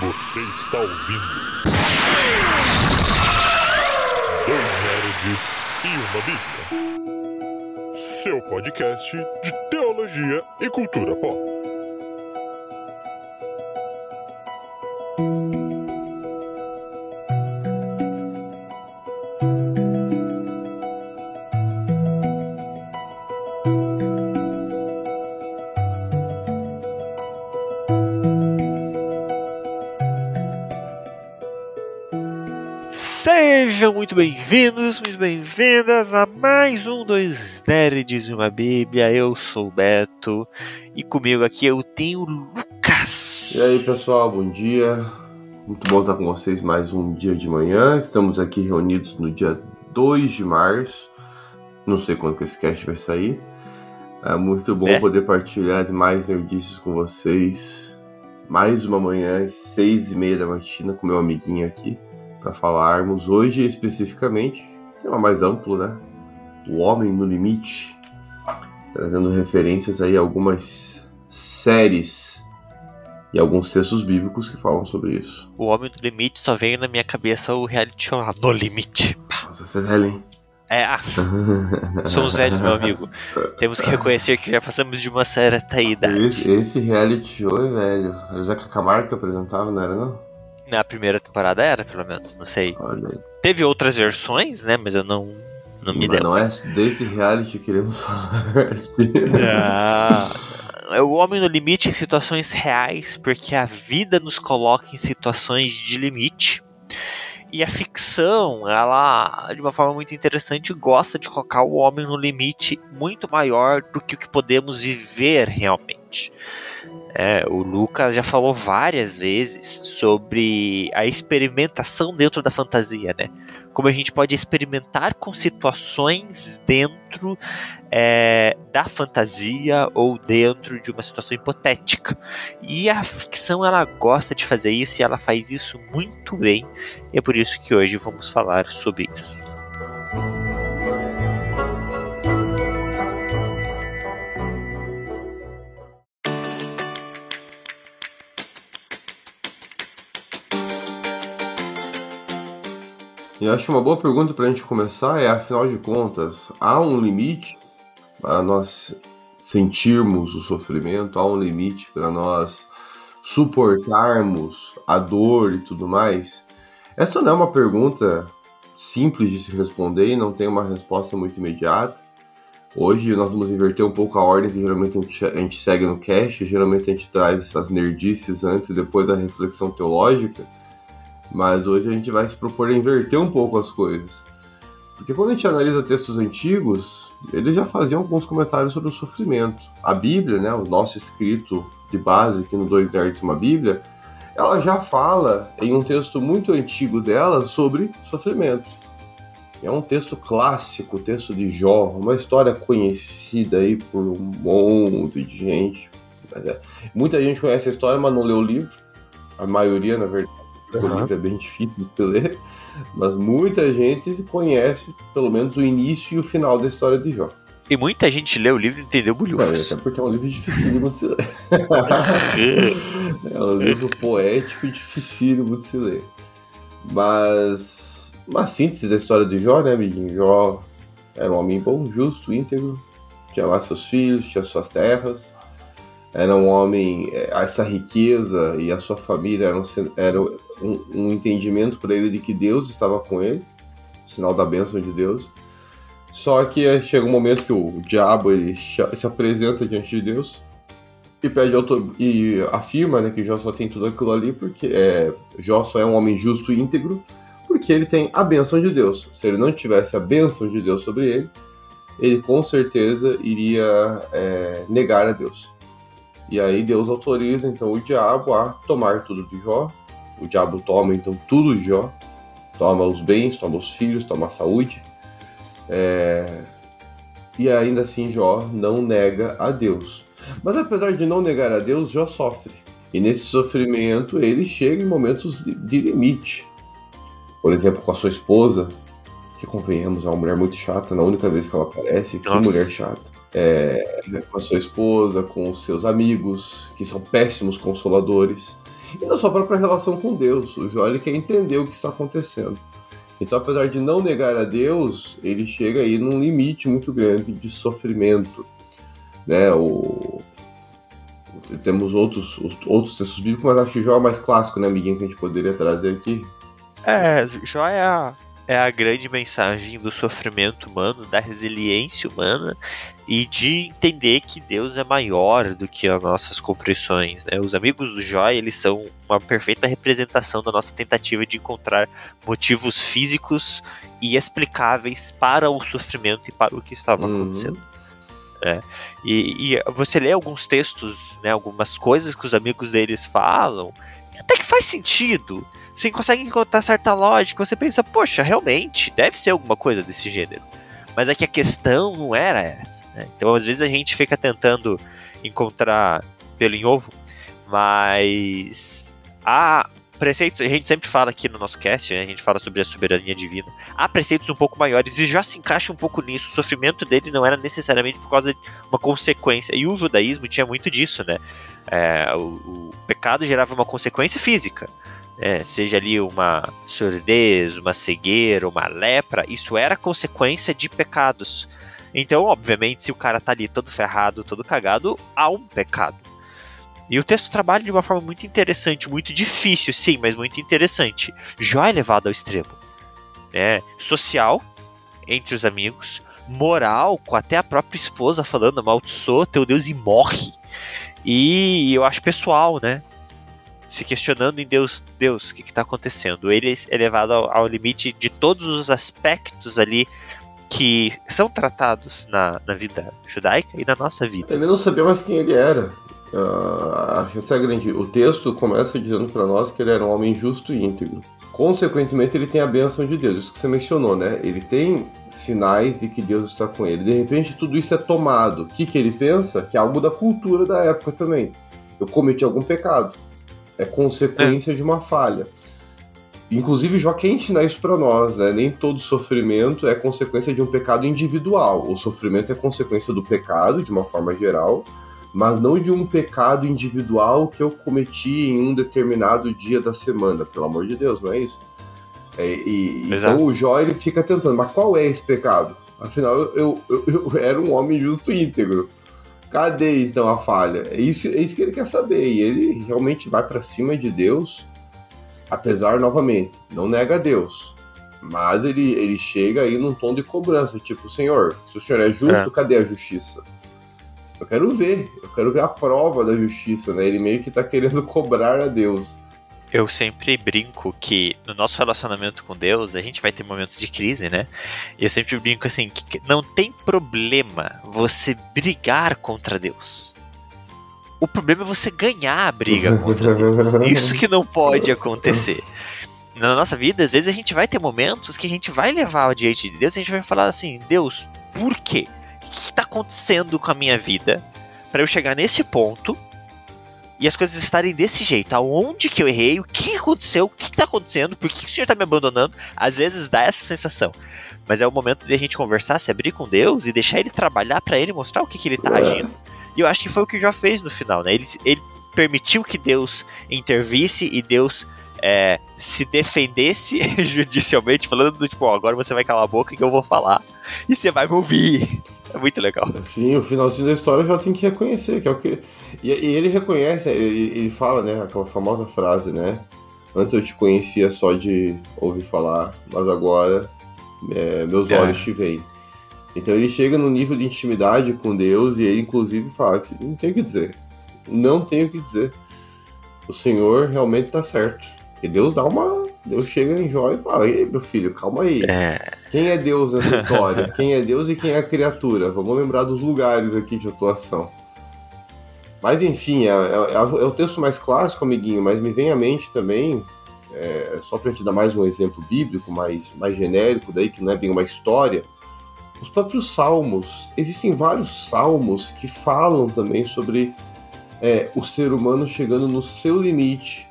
Você está ouvindo. Dois Nerds e uma Bíblia. Seu podcast de teologia e cultura pop. Muito bem-vindos, muito bem-vindas a mais um Dois Nerds e uma Bíblia. Eu sou o Beto e comigo aqui eu tenho o Lucas. E aí pessoal, bom dia. Muito bom estar com vocês mais um dia de manhã. Estamos aqui reunidos no dia 2 de março. Não sei quando que esse cast vai sair. É muito bom É. poder partilhar mais nerdices com vocês. Mais uma manhã, seis e meia da matina, com meu amiguinho aqui, para falarmos hoje especificamente, tema mais amplo, né? O Homem no Limite, trazendo referências aí a algumas séries e alguns textos bíblicos que falam sobre isso. O Homem do Limite só veio na minha cabeça o reality show lá, No Limite. Nossa, você é velho, hein? É, ah, somos velhos, meu amigo. Temos que reconhecer que já passamos de uma certa idade. Esse, esse reality show é velho. Era o Zeca Camargo que apresentava, não era não? Na primeira temporada era, pelo menos, não sei. Olha. Teve outras versões, né? Mas eu não, não me lembro. não é desse reality que queremos falar aqui. Ah, é o homem no limite em situações reais, porque a vida nos coloca em situações de limite. E a ficção, ela, de uma forma muito interessante, gosta de colocar o homem no limite muito maior do que o que podemos viver realmente. É, o Lucas já falou várias vezes sobre a experimentação dentro da fantasia, né? Como a gente pode experimentar com situações dentro é, da fantasia ou dentro de uma situação hipotética. E a ficção ela gosta de fazer isso e ela faz isso muito bem. E é por isso que hoje vamos falar sobre isso. Eu acho uma boa pergunta pra gente começar é, afinal de contas, há um limite para nós sentirmos o sofrimento? Há um limite para nós suportarmos a dor e tudo mais? Essa não é uma pergunta simples de se responder e não tem uma resposta muito imediata. Hoje nós vamos inverter um pouco a ordem que geralmente a gente, a gente segue no cast. Geralmente a gente traz essas nerdices antes e depois a reflexão teológica. Mas hoje a gente vai se propor a inverter um pouco as coisas. Porque quando a gente analisa textos antigos, eles já faziam alguns comentários sobre o sofrimento. A Bíblia, né, o nosso escrito de base aqui no Dois Nerds Uma Bíblia, ela já fala em um texto muito antigo dela sobre sofrimento. É um texto clássico, o texto de Jó, uma história conhecida aí por um monte de gente. É- Muita gente conhece a história, mas não leu o livro. A maioria, na verdade, porque o Uhum. livro é bem difícil de se ler. Mas muita gente conhece, pelo menos, o início e o final da história de Jó. E muita gente lê o livro e entendeu É, bulhufos. até porque é um livro dificílimo de se ler. É um livro poético e dificílimo de se ler. Mas uma síntese da história de Jó, né, amiguinho? Jó era um homem bom, justo, íntegro, tinha lá seus filhos, tinha suas terras. Era um homem, eh, essa riqueza e a sua família eram, sen- era um, um entendimento para ele de que Deus estava com ele, sinal da bênção de Deus. Só que chega um momento que o diabo ele se apresenta diante de Deus e pede auto e afirma né, que Jó só tem tudo aquilo ali porque é, Jó só é um homem justo e íntegro porque ele tem a bênção de Deus. Se ele não tivesse a bênção de Deus sobre ele, ele com certeza iria é, negar a Deus. E aí Deus autoriza então o diabo a tomar tudo de Jó. O diabo toma então tudo de Jó, toma os bens, toma os filhos, toma a saúde. É, E ainda assim Jó não nega a Deus. Mas apesar de não negar a Deus, Jó sofre. E nesse sofrimento ele chega em momentos de, limite. Por exemplo, com a sua esposa, que convenhamos, é uma mulher muito chata, na única vez que ela aparece, que Nossa. mulher chata. É, com a sua esposa, com os seus amigos, que são péssimos consoladores. E na sua própria relação com Deus. O Jó ele quer entender o que está acontecendo. Então, apesar de não negar a Deus, ele chega aí num limite muito grande de sofrimento. Né? O... Temos outros, outros textos bíblicos, mas acho que Jó é mais clássico, né, amiguinho, que a gente poderia trazer aqui. É, Jó é a, é a grande mensagem do sofrimento humano, da resiliência humana e de entender que Deus é maior do que as nossas compreensões. Né? Os amigos do Jó, eles são uma perfeita representação da nossa tentativa de encontrar motivos físicos e explicáveis para o sofrimento e para o que estava uhum. acontecendo. É. E, e, você lê alguns textos, né, algumas coisas que os amigos deles falam, até que faz sentido você consegue encontrar certa lógica, você pensa, poxa, realmente, deve ser alguma coisa desse gênero. Mas é que a questão não era essa. Né? Então, às vezes, a gente fica tentando encontrar pelo em ovo, mas há preceitos, a gente sempre fala aqui no nosso cast, né? a gente fala sobre a soberania divina, há preceitos um pouco maiores e já se encaixa um pouco nisso. O sofrimento dele não era necessariamente por causa de uma consequência. E o judaísmo tinha muito disso, né? É, o, o pecado gerava uma consequência física é, seja ali uma surdez, uma cegueira, uma lepra, isso era consequência de pecados. Então, obviamente, se o cara tá ali todo ferrado, todo cagado, há um pecado. E o texto trabalha de uma forma muito interessante, muito difícil, sim, mas muito interessante. Jó é levado ao extremo. Né? Social, entre os amigos, moral, com até a própria esposa falando, amaldiçoa teu Deus e morre. E eu acho pessoal, né? Se questionando em Deus, Deus, o que está acontecendo? Ele é levado ao, ao, limite de todos os aspectos ali que são tratados na, na vida judaica e na nossa vida. Ele não sabia mais quem ele era. Uh, essa é grande. O texto começa dizendo para nós que ele era um homem justo e íntegro. Consequentemente, ele tem a bênção de Deus, isso que você mencionou, né? Ele tem sinais de que Deus está com ele. De repente, tudo isso é tomado. O que, que ele pensa? Que é algo da cultura da época também. Eu cometi algum pecado é consequência é. de uma falha. Inclusive, Jó quer ensinar isso para nós, né? Nem todo sofrimento é consequência de um pecado individual. O sofrimento é consequência do pecado, de uma forma geral, mas não de um pecado individual que eu cometi em um determinado dia da semana. Pelo amor de Deus, não é isso? É, e, então o Jó ele fica tentando, mas qual é esse pecado? Afinal, eu, eu, eu, eu era um homem justo e íntegro. Cadê então a falha? É isso, é isso que ele quer saber. E ele realmente vai para cima de Deus, apesar, novamente, não nega a Deus. Mas ele, ele chega aí num tom de cobrança, tipo, Senhor, se o Senhor é justo, é. cadê a justiça? Eu quero ver, eu quero ver a prova da justiça, né? Ele meio que tá querendo cobrar a Deus. Eu sempre brinco que no nosso relacionamento com Deus, a gente vai ter momentos de crise, né? E eu sempre brinco assim, que não tem problema você brigar contra Deus. O problema é você ganhar a briga contra Deus. Isso que não pode acontecer. Na nossa vida, às vezes a gente vai ter momentos que a gente vai levar diante de Deus e a gente vai falar assim: Deus, por quê? O que está acontecendo com a minha vida para eu chegar nesse ponto e as coisas estarem desse jeito. Aonde que eu errei? O que aconteceu? O que está acontecendo? Por que o senhor está me abandonando? Às vezes dá essa sensação. Mas é o momento de a gente conversar, se abrir com Deus e deixar ele trabalhar para ele mostrar o que, que ele está agindo. E eu acho que foi o que já fez no final, né? Ele, ele permitiu que Deus intervisse e Deus é, se defendesse judicialmente, falando do tipo, ó, agora você vai calar a boca que eu vou falar e você vai me ouvir. É muito legal. Sim, o finalzinho da história já tem que reconhecer, que é o que. E, e ele reconhece, ele, ele, fala, né, aquela famosa frase, né? Antes eu te conhecia só de ouvir falar, mas agora é, meus é. olhos te veem. Então ele chega no nível de intimidade com Deus e ele inclusive fala que não tem o que dizer. Não tem o que dizer. O Senhor realmente está certo. E Deus dá uma. Deus chega em Jó e fala: Ei, meu filho, calma aí. É. Quem é Deus nessa história? quem é Deus e quem é a criatura? Vamos lembrar dos lugares aqui de atuação. Mas enfim, é, é, é o texto mais clássico, amiguinho, mas me vem à mente também, é, só para te dar mais um exemplo bíblico, mais, mais genérico, daí que não é bem uma história. Os próprios salmos, existem vários salmos que falam também sobre é, o ser humano chegando no seu limite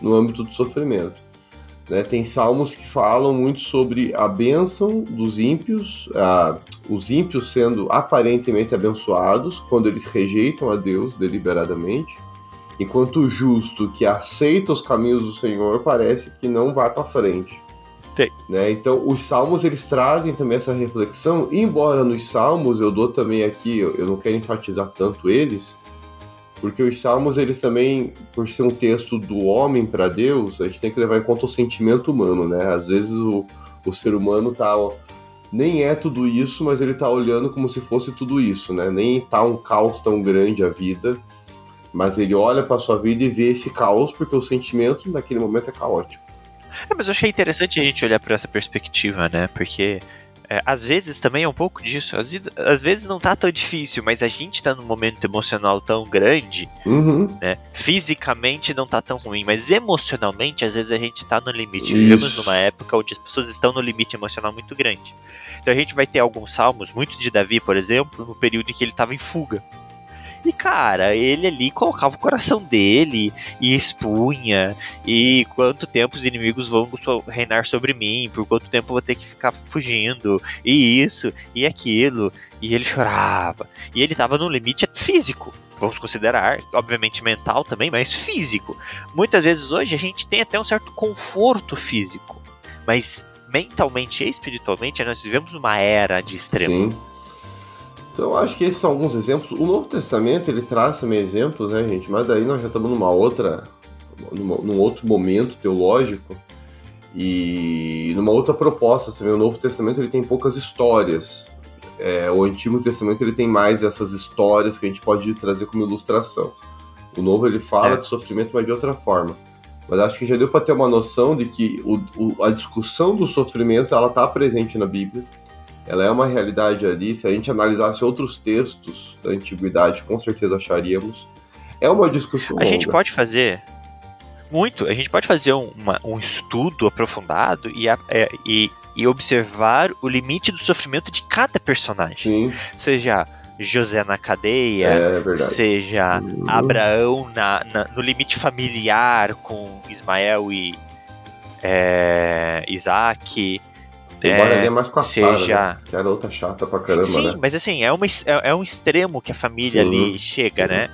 no âmbito do sofrimento. Né? Tem salmos que falam muito sobre a bênção dos ímpios, a, os ímpios sendo aparentemente abençoados quando eles rejeitam a Deus deliberadamente, enquanto o justo que aceita os caminhos do Senhor parece que não vai para frente. Né? Então, os salmos eles trazem também essa reflexão, embora nos salmos eu dou também aqui, eu, eu não quero enfatizar tanto eles, porque os salmos eles também, por ser um texto do homem para Deus, a gente tem que levar em conta o sentimento humano, né? Às vezes o, o ser humano tá nem é tudo isso, mas ele tá olhando como se fosse tudo isso, né? Nem tá um caos tão grande a vida, mas ele olha para sua vida e vê esse caos porque o sentimento naquele momento é caótico. É, mas eu achei interessante a gente olhar por essa perspectiva, né? Porque é, às vezes também é um pouco disso. Às, às, vezes não tá tão difícil, mas a gente tá num momento emocional tão grande, uhum. né? Fisicamente não tá tão ruim, mas emocionalmente, às vezes a gente tá no limite. Isso. Vivemos numa época onde as pessoas estão no limite emocional muito grande. Então a gente vai ter alguns salmos, muitos de Davi, por exemplo, no período em que ele estava em fuga. E, cara, ele ali colocava o coração dele e expunha. E quanto tempo os inimigos vão reinar sobre mim? Por quanto tempo eu vou ter que ficar fugindo? E isso, e aquilo. E ele chorava. E ele tava no limite físico. Vamos considerar, obviamente mental também, mas físico. Muitas vezes hoje a gente tem até um certo conforto físico. Mas mentalmente e espiritualmente nós vivemos uma era de extremo. Sim. Então eu acho que esses são alguns exemplos. O Novo Testamento ele traz também exemplos, né, gente? Mas daí nós já estamos numa outra, numa, num outro momento teológico e numa outra proposta também. O Novo Testamento ele tem poucas histórias. É, o Antigo Testamento ele tem mais essas histórias que a gente pode trazer como ilustração. O Novo ele fala é. de sofrimento, mas de outra forma. Mas acho que já deu para ter uma noção de que o, o, a discussão do sofrimento ela está presente na Bíblia ela é uma realidade ali. Se a gente analisasse outros textos da antiguidade, com certeza acharíamos. É uma discussão. A longa. gente pode fazer muito. A gente pode fazer um, uma, um estudo aprofundado e, é, e, e, observar o limite do sofrimento de cada personagem. Sim. Seja José na cadeia, é, seja uhum. Abraão na, na, no limite familiar com Ismael e é, Isaac. Embora é, ele é mais com a seja... Sarah, né? que era outra chata pra caramba, Sim, né? mas assim, é, uma, é, é um extremo que a família Sim. ali chega, Sim. né?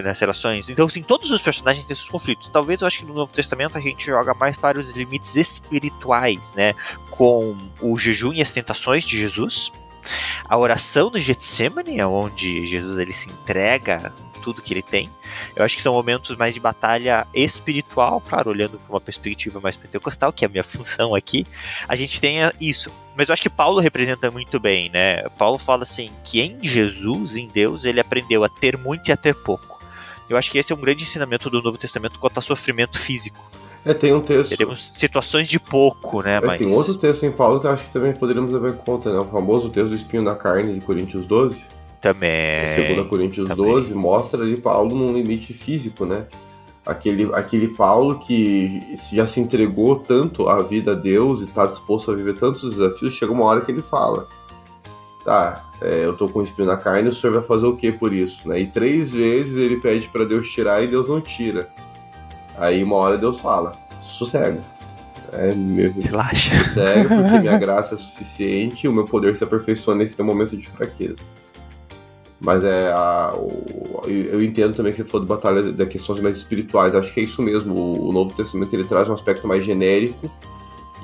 nas relações. Então, assim, todos os personagens têm seus conflitos. Talvez eu acho que no Novo Testamento a gente joga mais para os limites espirituais, né? Com o jejum e as tentações de Jesus, a oração no Getsemane, onde Jesus ele se entrega tudo que ele tem. Eu acho que são momentos mais de batalha espiritual, claro, olhando com uma perspectiva mais pentecostal, que é a minha função aqui. A gente tem isso. Mas eu acho que Paulo representa muito bem, né? Paulo fala assim que em Jesus, em Deus, ele aprendeu a ter muito e a ter pouco. Eu acho que esse é um grande ensinamento do Novo Testamento quanto a sofrimento físico. É, tem um texto. Teremos situações de pouco, né? É, mas... Tem outro texto em Paulo que eu acho que também poderíamos levar em conta, né? O famoso texto do espinho na carne de Coríntios 12 também. Segundo Coríntios também. 12, mostra ali Paulo num limite físico, né? Aquele, aquele Paulo que já se entregou tanto à vida a Deus e está disposto a viver tantos desafios, chega uma hora que ele fala: Tá, é, eu tô com um espinho na carne, o senhor vai fazer o que por isso? Né? E três vezes ele pede para Deus tirar e Deus não tira. Aí uma hora Deus fala: Sossega. É, meu, Relaxa. Sossega, porque minha graça é suficiente e o meu poder se aperfeiçoa nesse teu momento de fraqueza. Mas é a, o, eu entendo também que você falou de batalha de questões mais espirituais. Acho que é isso mesmo. O, o Novo Testamento ele traz um aspecto mais genérico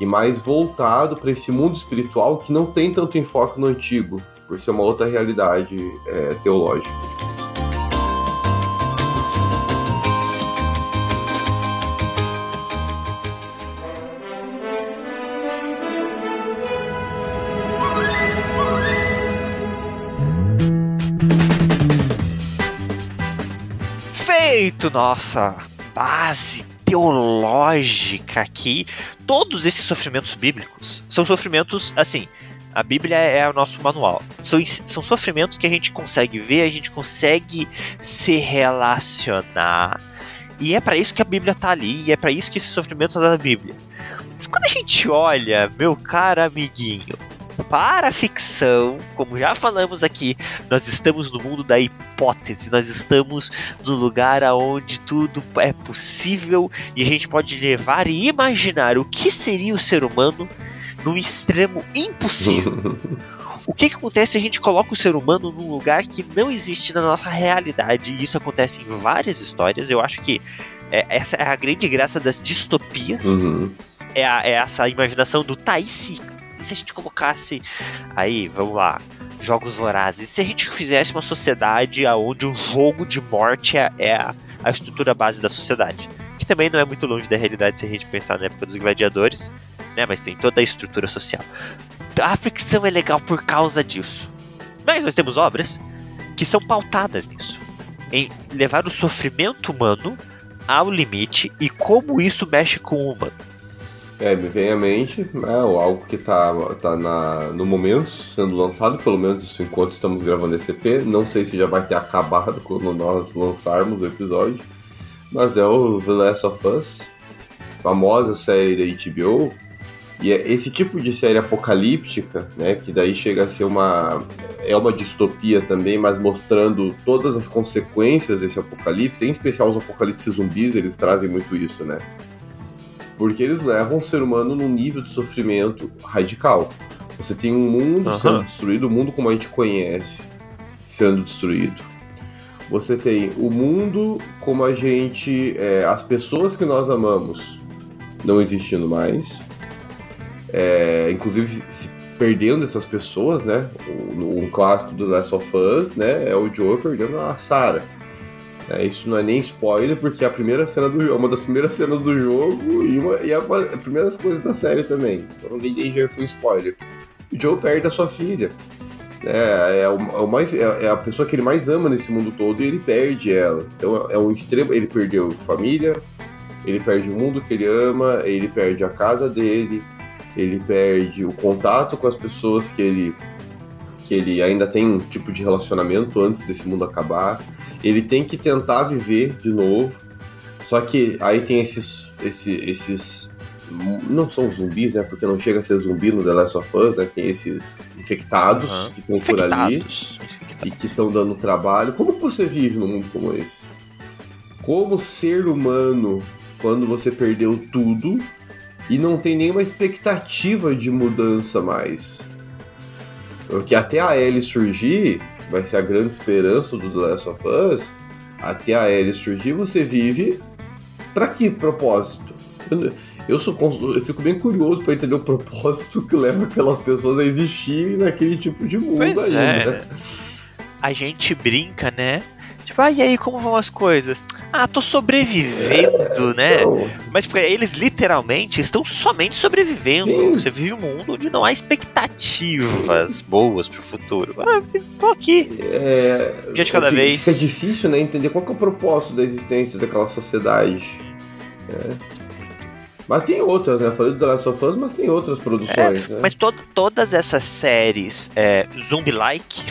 e mais voltado para esse mundo espiritual que não tem tanto enfoque no antigo, por ser uma outra realidade é, teológica. Feito nossa base teológica aqui, todos esses sofrimentos bíblicos são sofrimentos, assim, a Bíblia é o nosso manual. São, são sofrimentos que a gente consegue ver, a gente consegue se relacionar. E é para isso que a Bíblia tá ali, e é para isso que esses sofrimentos estão na Bíblia. Mas quando a gente olha, meu caro amiguinho, para a ficção, como já falamos aqui, nós estamos no mundo da hipótese, nós estamos no lugar onde tudo é possível e a gente pode levar e imaginar o que seria o ser humano no extremo impossível. O que, que acontece se a gente coloca o ser humano num lugar que não existe na nossa realidade? E isso acontece em várias histórias. Eu acho que é, essa é a grande graça das distopias. Uhum. É, a- é essa imaginação do tá, e se, e se a gente colocasse. Aí, vamos lá. Jogos vorazes. Se a gente fizesse uma sociedade onde o jogo de morte é, é a, a estrutura base da sociedade? Que também não é muito longe da realidade se a gente pensar na época dos gladiadores, né? Mas tem toda a estrutura social. A ficção é legal por causa disso. Mas nós temos obras que são pautadas nisso. Em levar o sofrimento humano ao limite e como isso mexe com o humano. É, me vem à mente, né, algo que tá, tá na, no momento sendo lançado, pelo menos enquanto estamos gravando esse EP. Não sei se já vai ter acabado quando nós lançarmos o episódio, mas é o The Last of Us, famosa série da HBO. E é esse tipo de série apocalíptica, né, que daí chega a ser uma é uma distopia também, mas mostrando todas as consequências desse apocalipse, em especial os apocalipses zumbis, eles trazem muito isso, né? Porque eles levam o ser humano num nível de sofrimento radical. Você tem um mundo Aham. sendo destruído, o mundo como a gente conhece sendo destruído. Você tem o mundo como a gente. é, as pessoas que nós amamos não existindo mais. É, inclusive se perdendo essas pessoas, né? Um, um clássico do Last of Us, né? É o Joe perdendo a Sarah. É, isso não é nem spoiler, porque é a primeira cena do é uma das primeiras cenas do jogo e, uma, e é uma das primeiras coisas da série também. Então ninguém já é um spoiler. O Joe perde a sua filha. É, é, o, é o mais, é, é a pessoa que ele mais ama nesse mundo todo e ele perde ela. Então é um extremo. Ele perdeu família, ele perde o mundo que ele ama, ele perde a casa dele, ele perde o contato com as pessoas que ele que ele ainda tem um tipo de relacionamento antes desse mundo acabar. Ele tem que tentar viver de novo. Só que aí tem esses esse, esses não são zumbis, né? Porque não chega a ser zumbi no The Last of Us, né? Tem esses infectados Aham. que estão por ali Infectados. e que estão dando trabalho. Como você vive num mundo como esse? Como ser humano quando você perdeu tudo e não tem nenhuma expectativa de mudança mais? Porque até a Ellie surgir, vai ser a grande esperança do The Last of Us, até a Ellie surgir, você vive pra que propósito? Eu, eu, sou, eu fico bem curioso pra entender o propósito que leva aquelas pessoas a existirem naquele tipo de mundo Pois ainda. é. né? A gente brinca, né? Tipo, ah, e aí, como vão as coisas? Ah, tô sobrevivendo, né? Então, Mas eles, literalmente, estão somente sobrevivendo. Sim. Você vive um mundo onde não há expectativas boas pro futuro. Ah, tô aqui. é, Um dia de cada vez. Fica difícil, né, entender qual que é o propósito da existência daquela sociedade. né? Mas tem outras, né? Eu falei do The Last of Us, mas tem outras produções, né? Mas to- todas essas séries é, zumbi-like,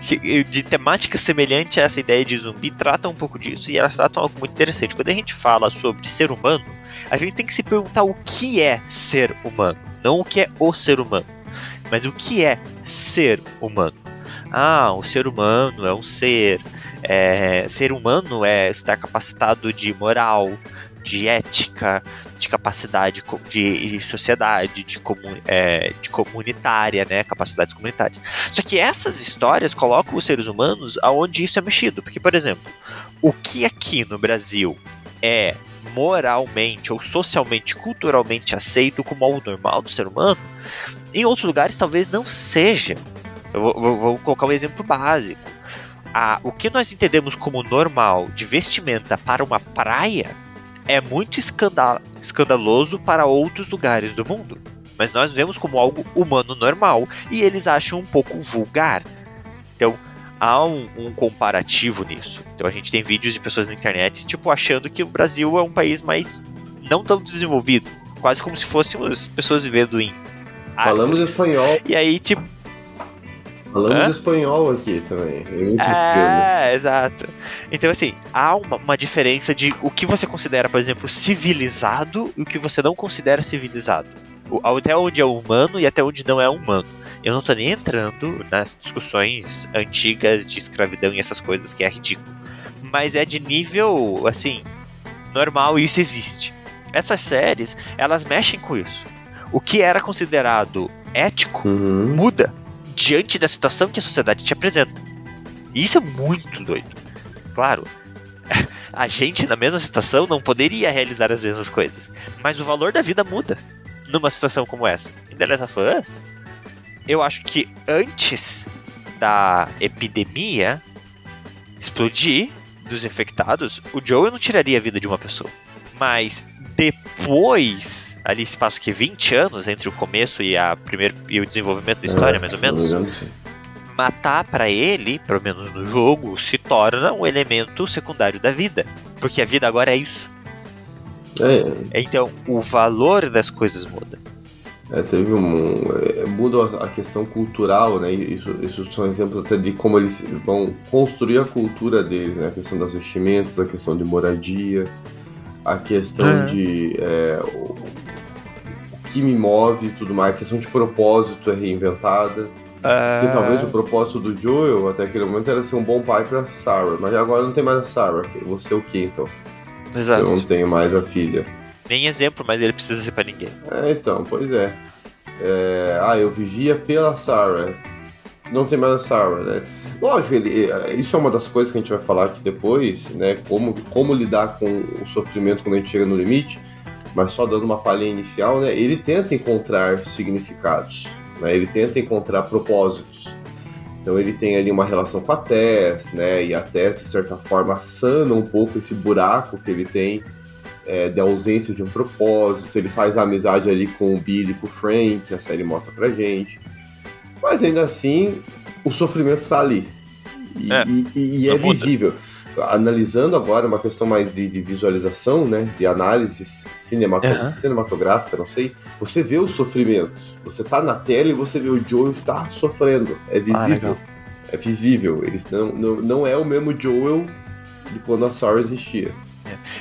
de temática semelhante a essa ideia de zumbi, tratam um pouco disso e elas tratam algo muito interessante. Quando a gente fala sobre ser humano, a gente tem que se perguntar o que é ser humano, não o que é o ser humano, mas o que é ser humano. Ah, o ser humano é um ser. é, ser humano é estar capacitado de moral, de ética, de capacidade co- de sociedade, de, comu é, de comunitária, né? Capacidades comunitárias. Só que essas histórias colocam os seres humanos aonde isso é mexido. Porque, por exemplo, o que aqui no Brasil é moralmente ou socialmente, culturalmente aceito como algo normal do ser humano, em outros lugares talvez não seja. Eu vou, vou- vou colocar um exemplo básico. O que nós entendemos como normal de vestimenta para uma praia é muito escanda- escandaloso para outros lugares do mundo. Mas nós vemos como algo humano normal e eles acham um pouco vulgar. Então há um, um comparativo nisso. Então a gente tem vídeos de pessoas na internet tipo achando que o Brasil é um país mais não tão desenvolvido, quase como se fôssemos pessoas vivendo em Falamos árvores. espanhol, E aí tipo falamos Hã? espanhol aqui também. Filmes. É, exato. Então, assim, há uma, uma diferença de o que você considera, por exemplo, civilizado e o que você não considera civilizado. O- até onde é humano e até onde não é humano. Eu não tô nem entrando nas discussões antigas de escravidão e essas coisas, que é ridículo. Mas é de nível, assim, normal e isso existe. Essas séries, elas mexem com isso. O que era considerado ético Uhum. muda diante da situação que a sociedade te apresenta. E isso é muito doido. Claro, a gente na mesma situação não poderia realizar as mesmas coisas, mas o valor da vida muda numa situação como essa. Em The Last of Us, eu acho que antes da epidemia explodir dos infectados, o Joel não tiraria a vida de uma pessoa. Mas depois, ali se passa que 20 anos entre o começo e, a primeiro, e o desenvolvimento da história, É, mais ou menos, engano, matar pra ele, pelo menos no jogo, se torna um elemento secundário da vida. Porque a vida agora é isso. É, Então, o valor das coisas muda. É, teve um. é, muda a questão cultural, né? Isso, isso são exemplos até de como eles vão construir a cultura deles, né? A questão das vestimentas, a questão de moradia, a questão É. de. é, que me move e tudo mais, a questão de propósito é reinventada. Porque talvez o propósito do Joel até aquele momento era ser um bom pai pra Sarah, mas agora não tem mais a Sarah. Você é o que então? Exato. Eu não tenho mais a filha. Nem exemplo, mas ele precisa ser pra ninguém. É, então, pois é. É, Ah, eu vivia pela Sarah. Não tem mais a Sarah, né? Lógico, ele, é, isso é uma das coisas que a gente vai falar aqui depois, né? Como, como lidar com o sofrimento quando a gente chega no limite. Mas só dando uma palhinha inicial, né? Ele tenta encontrar significados, né? Ele tenta encontrar propósitos. Então ele tem ali uma relação com a Tess, né? E a Tess, de certa forma, sana um pouco esse buraco que ele tem é, de ausência de um propósito. Ele faz a amizade ali com o Billy com o Frank, a série mostra pra gente. Mas ainda assim, o sofrimento tá ali. E É, e- e- é muda. Analisando agora uma questão mais de, de visualização, né? De análise Aham. cinematográfica, não sei. Você vê os sofrimentos. Você tá na tela e você vê o Joel estar sofrendo. É Ah, visível. legal. é visível. Eles não, não, não é o mesmo Joel de quando a Sarah existia.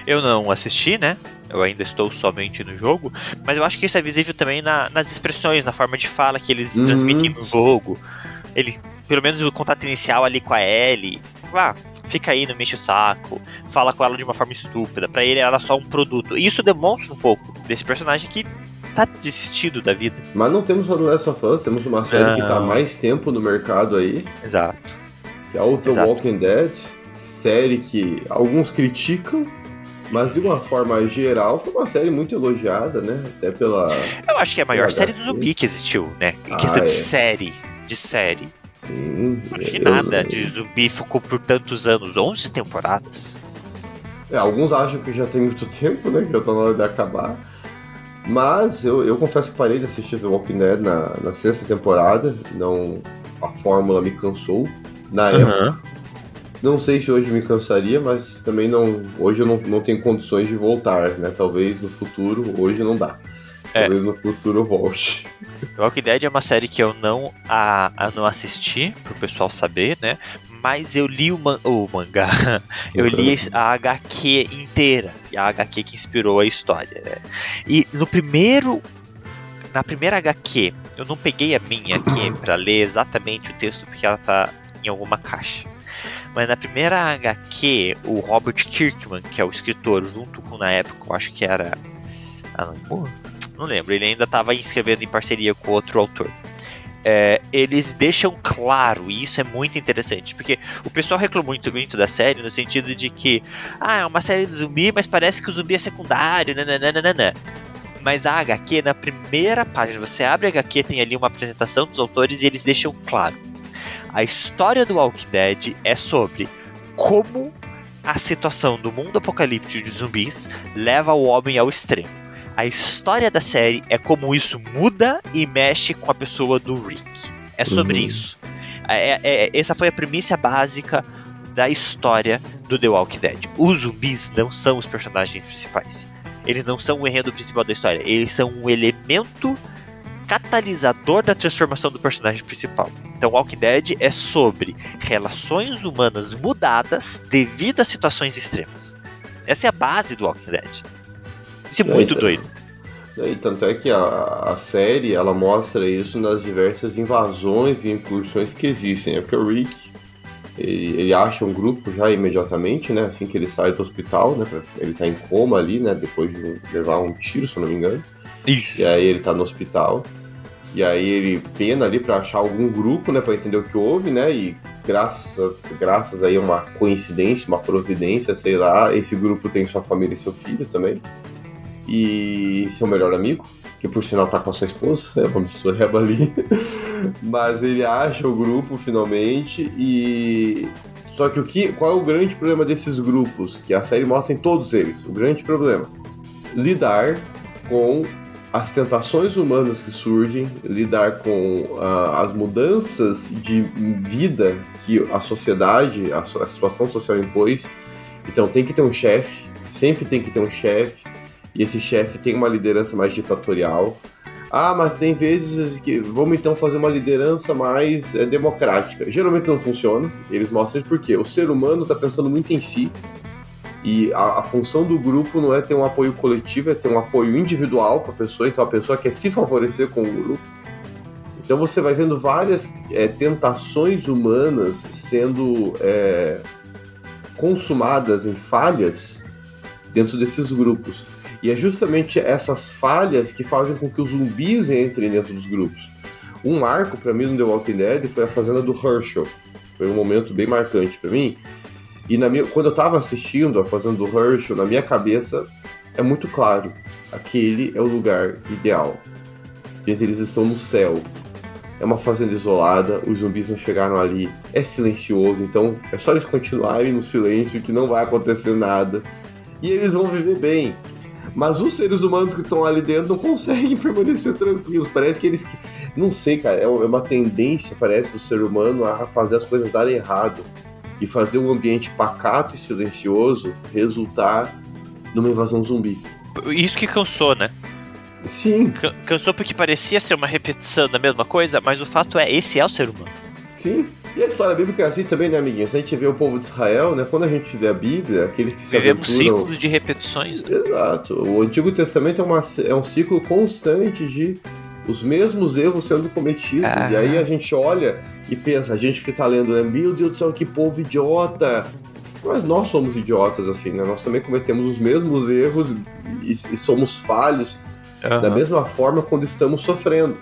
Eu não assisti, né? Eu ainda estou somente no jogo, mas eu acho que isso é visível também na- nas expressões, na forma de fala que eles Uhum. transmitem no jogo. Ele, pelo menos o contato inicial ali com a Ellie, ah, fica aí, não mexe o saco, fala com ela de uma forma estúpida. Pra ele, ela é só um produto. E isso demonstra um pouco desse personagem que tá desistido da vida. Mas não temos só The Last of Us, temos uma série que tá Não. mais tempo no mercado aí, Exato. que é o The Exato. Walking Dead, série que alguns criticam, mas de uma forma geral foi uma série muito elogiada, né? Até pela. Eu acho que é a maior série do zumbi que existiu, né? Em Ah, questão é. de série. De série. Sim. Que eu- nada de zumbi ficou por tantos anos 11 temporadas. É, alguns acham que já tem muito tempo, né? Que já tá na hora de acabar. Mas eu, eu confesso que parei de assistir The Walking Dead na, na sexta temporada. Não, a fórmula me cansou. Na época. Não sei se hoje me cansaria, mas também não. Hoje eu não, não tenho condições de voltar, né? Talvez no futuro, hoje não dá. É. Talvez no futuro eu volte. The Walking Dead é uma série que eu não, a, a não assisti, pro pessoal saber, né? Mas eu li o, man, o mangá, eu li a HQ inteira, e a HQ que inspirou a história, né? E no primeiro, na primeira HQ, eu não peguei a minha aqui pra ler exatamente o texto, porque ela tá em alguma caixa. Mas na primeira HQ, o Robert Kirkman, que é o escritor, junto com, na época, eu acho que era Alan Moore? Não lembro, ele ainda estava escrevendo em parceria com outro autor. É, eles deixam claro, e isso é muito interessante, porque o pessoal reclamou muito, muito da série no sentido de que, ah, é uma série de zumbi, mas parece que o zumbi é secundário, nananana. Mas a HQ, na primeira página, você abre a HQ, tem ali uma apresentação dos autores e eles deixam claro. A história do Walking Dead é sobre como a situação do mundo apocalíptico de zumbis leva o homem ao extremo. A história da série é como isso muda e mexe com a pessoa do Rick. É sobre Uhum. isso. É- é- essa foi a premissa básica da história do The Walking Dead. Os zumbis não são os personagens principais. Eles não são o enredo principal da história. Eles são um elemento catalisador da transformação do personagem principal. Então, Walking Dead é sobre relações humanas mudadas devido a situações extremas. Essa é a base do Walking Dead. Isso é muito Eita. doido. E tanto é que a, a série ela mostra isso nas diversas invasões e incursões que existem. É porque o Rick ele, ele acha um grupo já imediatamente, né? Assim que ele sai do hospital, né? pra- Ele tá em coma ali, né? Depois de levar um tiro, se eu não me engano. Isso. E aí ele tá no hospital. E aí ele pena ali para achar algum grupo, né, para entender o que houve, né? E graças, graças aí a uma coincidência, uma providência, sei lá, esse grupo tem sua família e seu filho também. E seu melhor amigo, que por sinal tá com a sua esposa, é uma mistureba ali. Mas ele acha o grupo finalmente e só que o que, qual é o grande problema desses grupos que a série mostra em todos eles? O grande problema lidar com as tentações humanas que surgem, lidar com uh, as mudanças de vida que a sociedade, a, a situação social impôs. Então tem que ter um chefe, sempre tem que ter um chefe, e esse chefe tem uma liderança mais ditatorial. Ah, mas tem vezes que vamos então fazer uma liderança mais é, democrática. Geralmente não funciona. Eles mostram isso porque o ser humano está pensando muito em si, e a, a, função do grupo não é ter um apoio coletivo, é ter um apoio individual para a pessoa. Então a pessoa quer se favorecer com o grupo. Então você vai vendo várias é, tentações humanas sendo é, consumadas em falhas dentro desses grupos. E é justamente essas falhas que fazem com que os zumbis entrem dentro dos grupos. Um marco para mim no The Walking Dead foi a fazenda do Herschel. Foi um momento bem marcante para mim, e na minha, quando eu estava assistindo a Fazenda do Herschel, na minha cabeça é muito claro: aquele é o lugar ideal. Gente, eles estão no céu. É uma fazenda isolada, os zumbis não chegaram ali, é silencioso, então é só eles continuarem no silêncio que não vai acontecer nada. E eles vão viver bem. Mas os seres humanos que estão ali dentro não conseguem permanecer tranquilos. Parece que eles. Não sei, cara. É uma tendência, parece, do ser humano a fazer as coisas darem errado e fazer um ambiente pacato e silencioso resultar numa invasão zumbi. Isso que cansou, né? Sim. cansou porque parecia ser uma repetição da mesma coisa, mas o fato é, esse é o ser humano. Sim. E a história bíblica é assim também, né, amiguinhos? A gente vê o povo de Israel, né? Quando a gente lê a Bíblia, aqueles que se Vivemos aventuram... ciclos de repetições. Né? Exato. O Antigo Testamento é, uma, é um ciclo constante de os mesmos erros sendo cometidos. Ah. E aí a gente olha e pensa, a gente que tá lendo, né? Meu Deus do céu, que povo idiota! Mas nós somos idiotas, assim, né? Nós também cometemos os mesmos erros e, e somos falhos uhum. da mesma forma quando estamos sofrendo.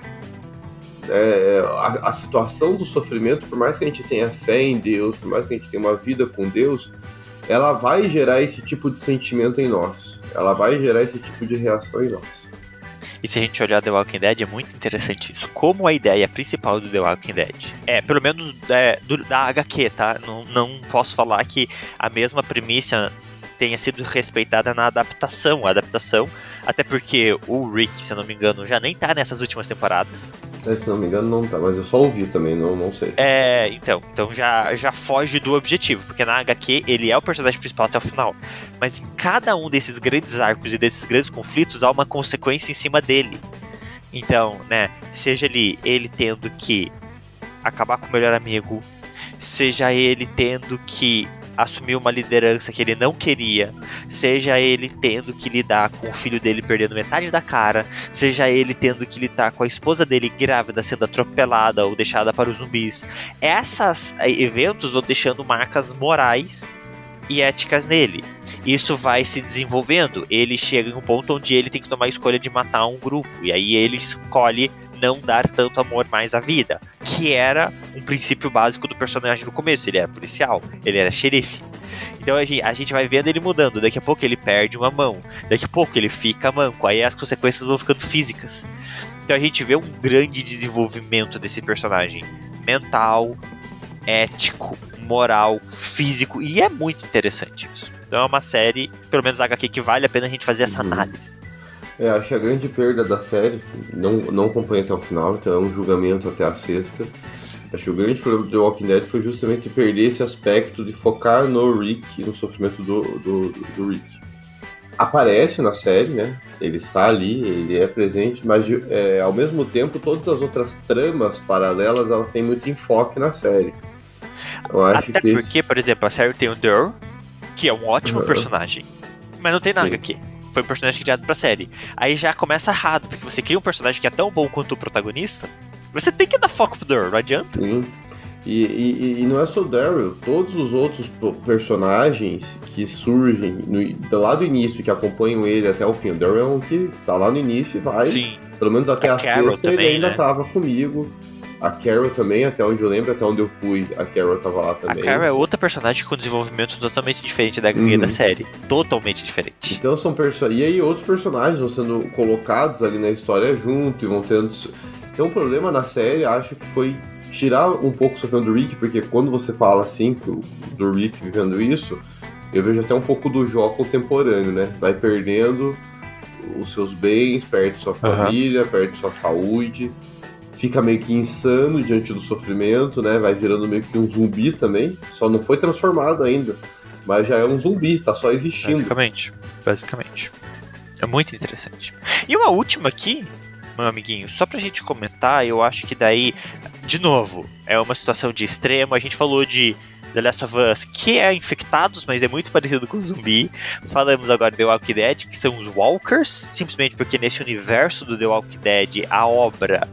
É, a, a, situação do sofrimento, por mais que a gente tenha fé em Deus, por mais que a gente tenha uma vida com Deus, ela vai gerar esse tipo de sentimento em nós. Ela vai gerar esse tipo de reação em nós. E se a gente olhar The Walking Dead, é muito interessante isso. Como a ideia principal do The Walking Dead é, pelo menos é, do, da HQ, tá? Não, não posso falar que a mesma premissa tenha sido respeitada na adaptação. A adaptação, até porque o Rick, se eu não me engano, já nem tá nessas últimas temporadas. É, se não me engano, não tá, mas eu só ouvi também, não, não sei. É, então, então já, já foge do objetivo, porque na HQ ele é o personagem principal até o final. Mas em cada um desses grandes arcos e desses grandes conflitos há uma consequência em cima dele. Então, né, seja ele, ele tendo que acabar com o melhor amigo, seja ele tendo que assumir uma liderança que ele não queria, seja ele tendo que lidar com o filho dele perdendo metade da cara, seja ele tendo que lidar com a esposa dele grávida sendo atropelada ou deixada para os zumbis. Esses eh, eventos vão deixando marcas morais e éticas nele. Isso vai se desenvolvendo. Ele chega em um ponto onde ele tem que tomar a escolha de matar um grupo. E aí ele escolhe não dar tanto amor mais à vida, que era um princípio básico do personagem no começo. Ele era policial, ele era xerife. Então a gente, a gente vai vendo ele mudando. Daqui a pouco ele perde uma mão, daqui a pouco ele fica manco. Aí as consequências vão ficando físicas. Então a gente vê um grande desenvolvimento desse personagem mental, ético, moral, físico, e é muito interessante isso. Então é uma série, pelo menos a HQ, que vale a pena a gente fazer essa uhum. análise. É, acho que a grande perda da série, não, não acompanhei até o final, então é um julgamento até a sexta. Acho que o grande problema do The Walking Dead foi justamente perder esse aspecto de focar no Rick, no sofrimento do, do, do Rick. Aparece na série, né? Ele está ali, ele é presente, mas é, ao mesmo tempo todas as outras tramas paralelas elas têm muito enfoque na série. Eu acho Até que porque, esse... por exemplo, a série tem o Daryl, que é um ótimo uhum. personagem, mas não tem nada aqui foi um personagem criado pra série. Aí já começa errado, porque você cria um personagem que é tão bom quanto o protagonista, você tem que dar foco pro Daryl, não adianta. Sim. E, e, e, não é só o Daryl, todos os outros personagens que surgem no, lá do início, que acompanham ele até o fim. O Daryl é um que tá lá no início e vai. Sim. Pelo menos até A a, sexta ele ainda né? tava comigo. A Carol também, até onde eu lembro, até onde eu fui, a Carol tava lá A também. Carol é outra personagem com desenvolvimento totalmente diferente da HQ da Uhum. série. Totalmente diferente. Então são perso E aí outros personagens vão sendo colocados ali na história junto e vão tendo. Então o problema na série, acho que foi tirar um pouco o sofrimento do Rick, porque quando você fala assim, do Rick vivendo isso, eu vejo até um pouco do Jó contemporâneo, né? Vai perdendo os seus bens, perde sua família, perde sua saúde, fica meio que insano diante do sofrimento, né? Vai virando meio que um zumbi também. Só não foi transformado ainda, mas já é um zumbi, tá só existindo. Basicamente. Basicamente. É muito interessante. E uma última aqui, meu amiguinho, só pra gente comentar, eu acho que daí, de novo, é uma situação de extremo. A gente falou de The Last of Us, que é infectados, mas é muito parecido com zumbi. Falamos agora de The Walking Dead, que são os Walkers, simplesmente porque nesse universo do The Walking Dead, a obra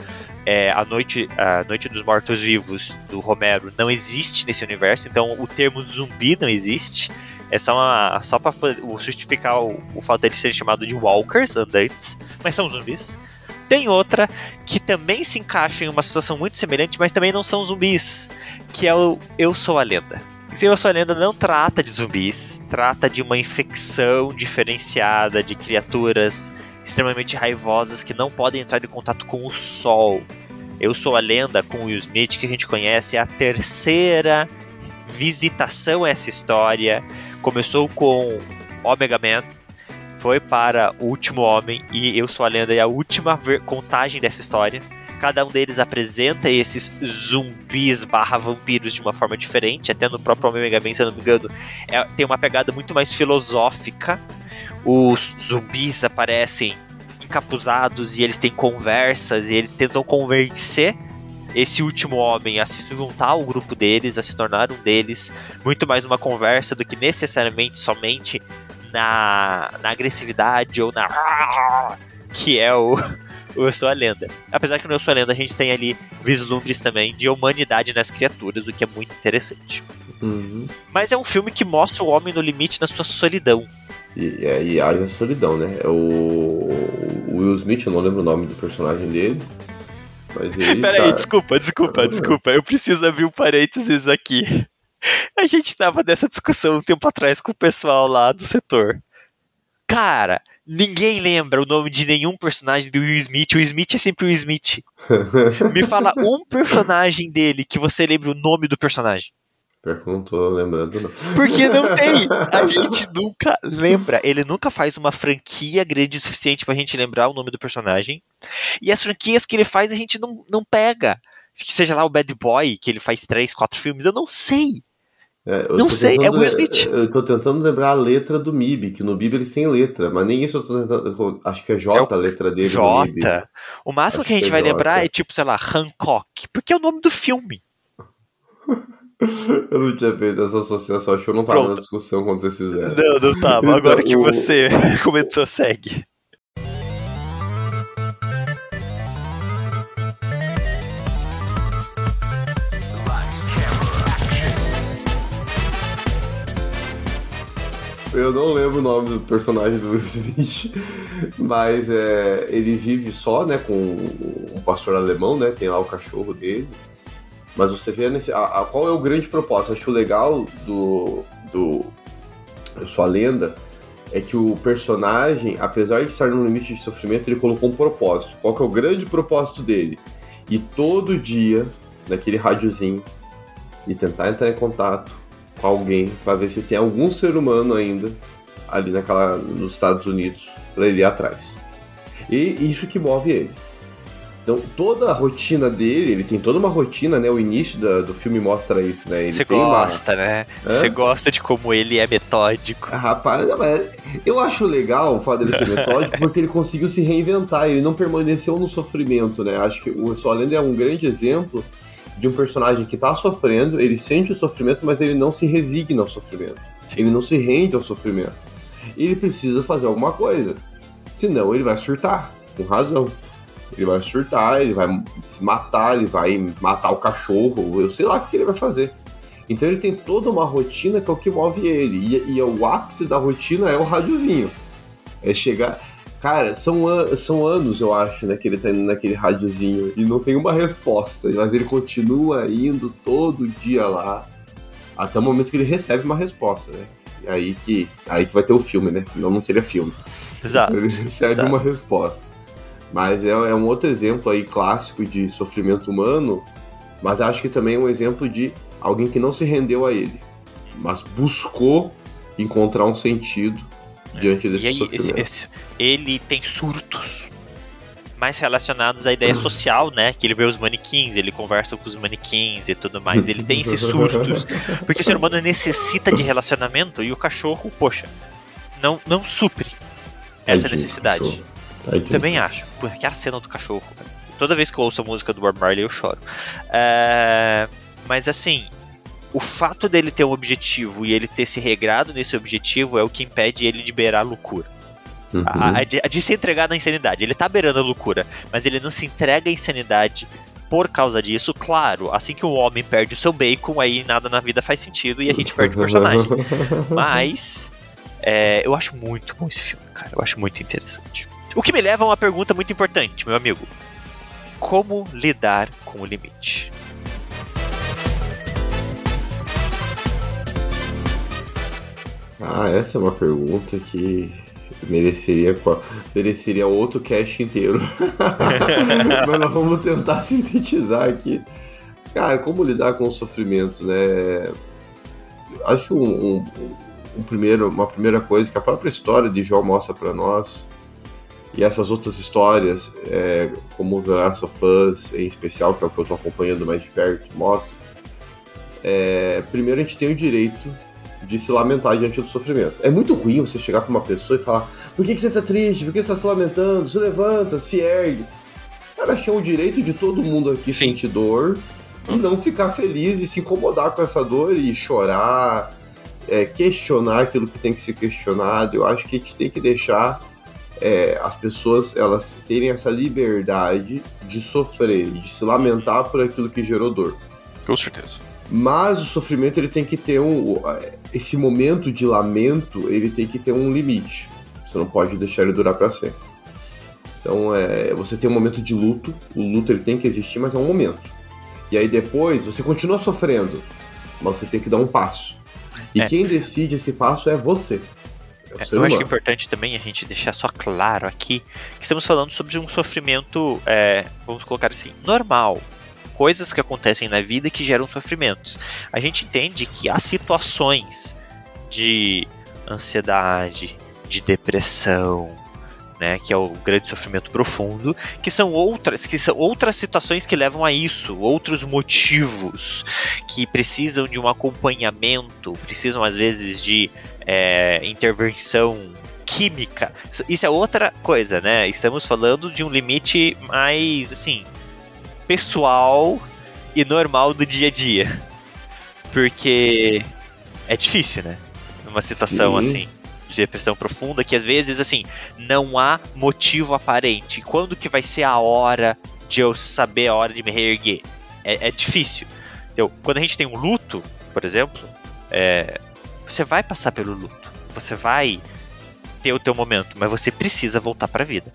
é, a, Noite, a Noite dos Mortos Vivos do Romero não existe nesse universo, então o termo zumbi não existe. É só, uma, só poder- justificar o, o fato deles serem chamados de walkers, andantes, mas são zumbis. Tem outra que também se encaixa em uma situação muito semelhante, mas também não são zumbis, que é o Eu Sou a Lenda. Esse Eu Sou a Lenda não trata de zumbis, trata de uma infecção diferenciada de criaturas extremamente raivosas que não podem entrar em contato com o sol. Eu Sou a Lenda com Will Smith, que a gente conhece, é a terceira visitação a essa história. Começou com Omega Man, foi para O Último Homem e Eu Sou a Lenda é a última contagem dessa história. Cada um deles apresenta esses zumbis barra vampiros de uma forma diferente, até no próprio Omega Man, se eu não me engano, é- tem uma pegada muito mais filosófica. Os zumbis aparecem encapuzados e eles têm conversas e eles tentam convencer esse último homem a se juntar ao grupo deles, a se tornar um deles, muito mais uma conversa do que necessariamente somente na, na agressividade ou na que é o, o Eu Sou a Lenda. Apesar que no Eu Sou a Lenda a gente tem ali vislumbres também de humanidade nas criaturas, o que é muito interessante. Uhum. Mas é um filme que mostra o homem no limite na sua solidão. E, é, e haja solidão, né? É O, o Will Smith, eu não lembro o nome do personagem dele. Mas ele. Peraí, tá- desculpa, desculpa, desculpa. Eu preciso abrir um parênteses aqui. A gente tava nessa discussão um tempo atrás com o pessoal lá do setor. Cara, ninguém lembra o nome de nenhum personagem do Will Smith. O Will Smith é sempre o Smith. Me fala um personagem dele que você lembra o nome do personagem. Tô lembrando, não. Porque não tem. A gente nunca lembra. Ele nunca faz uma franquia grande o suficiente pra gente lembrar o nome do personagem. E as franquias que ele faz a gente não, não pega. Que seja lá o Bad Boy, que ele faz três, quatro filmes, eu não sei. É, Não sei, é tentando- Will Smith. Eu tô tentando lembrar a letra do MIB, que no MIB eles têm letra, mas nem isso eu tô tentando. eu Acho que é J É a letra dele. no MIB. J. O máximo Acho que a gente que é vai J. lembrar é tipo, sei lá, Hancock. Porque é o nome do filme. Eu não tinha feito essa associação, acho que eu não tava Pronto. na discussão quando vocês fizeram. Não, não tava. Agora que Então, o- você comentou, segue. Eu não lembro o nome do personagem do Will Smith, mas é, ele vive só, né, com um pastor alemão, né, tem lá o cachorro dele. Mas você vê nesse, a, a- qual é o grande propósito? Acho legal do, do Eu Sou a Lenda é que o personagem, apesar de estar no limite de sofrimento, ele colocou um propósito. Qual que é o grande propósito dele? E todo dia, naquele rádiozinho, e tentar entrar em contato com alguém para ver se tem algum ser humano ainda ali naquela nos Estados Unidos para ele ir atrás. E isso que move ele. Então toda a rotina dele, ele tem toda uma rotina, né? O início da- do filme mostra isso, né? Ele Você tem uma- gosta, né? Você gosta de como ele é metódico. Ah, Rapaz, eu acho legal o fato dele ser metódico porque ele conseguiu se reinventar, ele não permaneceu no sofrimento, né? Acho que o Solenda é um grande exemplo de um personagem que tá sofrendo, ele sente o sofrimento, mas ele não se resigna ao sofrimento. Ele não se rende ao sofrimento. Ele precisa fazer alguma coisa. Senão ele vai surtar, com razão. Ele vai surtar, ele vai se matar, ele vai matar o cachorro, eu sei lá o que ele vai fazer. Então ele tem toda uma rotina que é o que move ele. E, e o ápice da rotina é o rádiozinho. É chegar. Cara, são, an são anos, eu acho, né, que ele tá indo naquele rádiozinho e não tem uma resposta, mas ele continua indo todo dia lá, até o momento que ele recebe uma resposta, né? E aí que, aí que vai ter o filme, né? Senão não teria filme. Exato. Ele recebe Exato. uma resposta. Mas é, é um outro exemplo aí clássico de sofrimento humano, mas acho que também é um exemplo de alguém que não se rendeu a ele, mas buscou encontrar um sentido diante desse E aí, esse- esse- ele tem surtos mais relacionados à ideia social, né? Que ele vê os manequins, ele conversa com os manequins e tudo mais. Ele tem esses surtos. Porque o ser humano necessita de relacionamento e o cachorro, poxa, não, não supre essa Tadinho, necessidade. Tadinho. Também acho. Porque a cena do cachorro. Toda vez que eu ouço a música do Bob Marley, eu choro. É, Mas assim, o fato dele ter um objetivo e ele ter se regrado nesse objetivo é o que impede ele de beirar a loucura. Uhum. A, a de, a de se entregar na insanidade. Ele tá beirando a loucura, mas ele não se entrega à insanidade por causa disso. Claro, assim que o homem perde o seu bacon, aí nada na vida faz sentido e a gente perde o personagem. Mas é, eu acho muito bom esse filme, cara. Eu acho muito interessante. O que me leva a uma pergunta muito importante, meu amigo. Como lidar com o limite? Ah, essa é uma pergunta que mereceria, mereceria outro cast inteiro. Mas nós vamos tentar sintetizar aqui. Cara, como lidar com o sofrimento, né? Acho que um, um- um primeiro, uma primeira coisa que a própria história de Jó mostra pra nós, e essas outras histórias, é, como The Last of Us, em especial, que é o que eu tô acompanhando mais de perto, mostra. É, primeiro, a gente tem o direito de se lamentar diante do sofrimento. É muito ruim você chegar pra uma pessoa e falar: por que, que você tá triste? Por que você tá se lamentando? Se levanta, se ergue. Cara, acho que é o direito de todo mundo aqui Sim. sentir dor e não ficar feliz e se incomodar com essa dor e chorar, é, questionar aquilo que tem que ser questionado. Eu acho que a gente tem que deixar é, as pessoas elas terem essa liberdade de sofrer, de se lamentar por aquilo que gerou dor. Com certeza. Mas o sofrimento ele tem que ter um. Esse momento de lamento ele tem que ter um limite. Você não pode deixar ele durar para sempre. Então é, você tem um momento de luto. O luto ele tem que existir, mas é um momento. E aí depois você continua sofrendo, mas você tem que dar um passo. E É. quem decide esse passo é você. É ser Eu acho que é importante também a gente deixar só claro aqui que estamos falando sobre um sofrimento, é, vamos colocar assim, normal. Coisas que acontecem na vida que geram sofrimentos. A gente entende que há situações de ansiedade, de depressão, né, que é o grande sofrimento profundo, que são outras, que são outras situações que levam a isso, outros motivos que precisam de um acompanhamento, precisam às vezes de é, intervenção química. Isso- é outra coisa, né? Estamos falando de um limite mais, assim, pessoal e normal do dia a dia. Porque é difícil, né? Numa situação Sim. assim de depressão profunda que às vezes assim não há motivo aparente. Quando que vai ser a hora de eu saber a hora de me reerguer? É, é difícil. Então, quando a gente tem um luto, por exemplo, é, você vai passar pelo luto. Você vai ter o teu momento, mas você precisa voltar para a vida.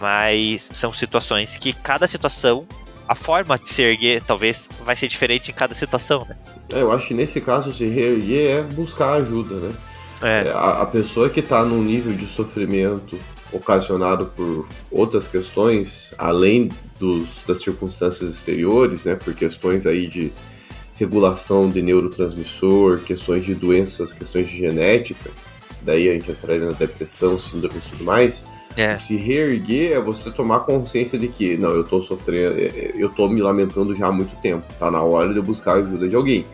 Mas são situações que cada situação, a forma de se erguer talvez vai ser diferente em cada situação, né? É, eu acho que nesse caso se reerguer é buscar ajuda, né? É, É, A, a pessoa que está num nível de sofrimento ocasionado por outras questões, além dos, das circunstâncias exteriores, né, por questões aí de regulação de neurotransmissor, questões de doenças, questões de genética, daí a gente entraria na depressão, síndrome e tudo mais. É. Se reerguer é você tomar consciência de que, não, eu tô sofrendo, é, é, eu tô me lamentando já há muito tempo, tá na hora de eu buscar a ajuda de alguém.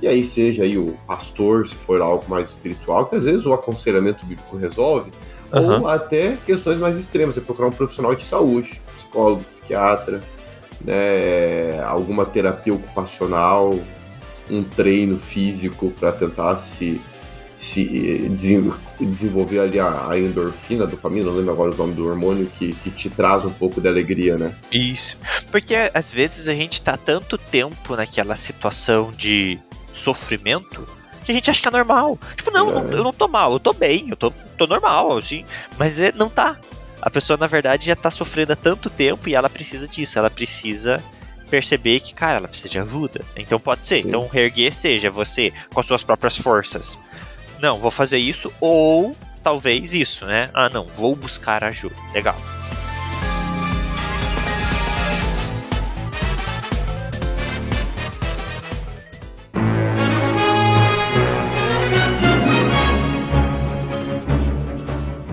E aí seja aí o pastor, se for algo mais espiritual, que às vezes o aconselhamento bíblico resolve, Aham. ou até questões mais extremas, você procurar um profissional de saúde, psicólogo, psiquiatra, né, alguma terapia ocupacional, um treino físico para tentar se, se eh, desen- desenvolver ali a, a endorfina, a dopamina, não lembro agora o nome do hormônio, que, que te traz um pouco de alegria, né? Isso. Porque às vezes a gente tá tanto tempo naquela situação de sofrimento que a gente acha que é normal. Tipo, não, É. eu não tô mal, eu tô bem, eu tô, tô normal, assim. Mas é, não tá. a pessoa na verdade já tá sofrendo há tanto tempo e ela precisa disso, ela precisa perceber que, cara, ela precisa de ajuda. Então pode ser. Sim. Então reerguer seja você com as suas próprias forças. Não, vou fazer isso ou talvez isso, né? Ah, não, vou buscar ajuda. Legal.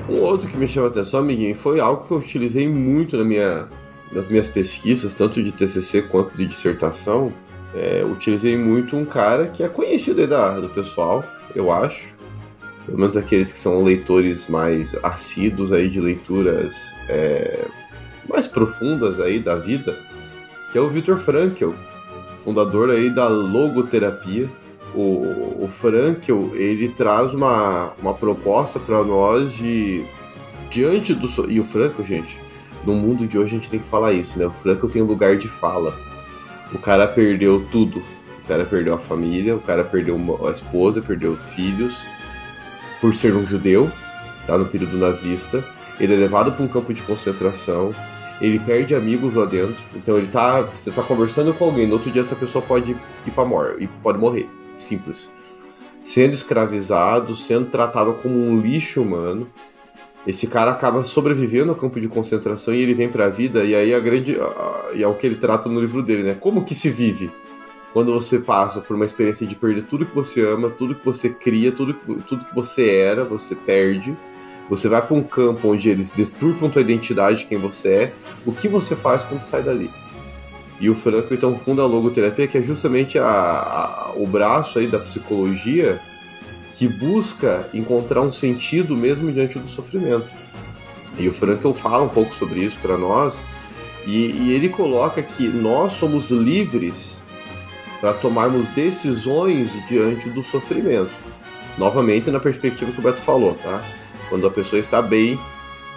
Um outro que me chamou a atenção, amiguinho, foi algo que eu utilizei muito na minha, nas minhas pesquisas, tanto de TCC quanto de dissertação. É, utilizei muito um cara que é conhecido aí da, do pessoal, eu acho, pelo menos aqueles que são leitores mais assíduos aí de leituras é, mais profundas aí da vida, que é o Viktor Frankl, fundador aí da logoterapia. O, o Frankl, ele traz uma, uma proposta para nós de diante do e o Frankl, gente, no mundo de hoje a gente tem que falar isso, né? O Frankl tem lugar de fala. O cara perdeu tudo. O cara perdeu a família, o cara perdeu a esposa, perdeu filhos, por ser um judeu, tá, no período nazista. Ele é levado para um campo de concentração, ele perde amigos lá dentro. Então ele tá, você tá conversando com alguém, no outro dia essa pessoa pode ir para morte e pode morrer, simples. Sendo escravizado, sendo tratado como um lixo humano. Esse cara acaba sobrevivendo ao campo de concentração e ele vem para a vida e aí a grande e é o que ele trata no livro dele, né? Como que se vive? Quando você passa por uma experiência de perder tudo que você ama, tudo que você cria, tudo tudo que você era, você perde. Você vai para um campo onde eles deturpam tua identidade, quem você é, o que você faz quando sai dali. E o Franco então funda a logoterapia, que é justamente a, a, o braço aí da psicologia que busca encontrar um sentido mesmo diante do sofrimento. E o Franco fala um pouco sobre isso para nós, e, e ele coloca que nós somos livres para tomarmos decisões diante do sofrimento. Novamente, na perspectiva que o Beto falou, tá? Quando a pessoa está bem,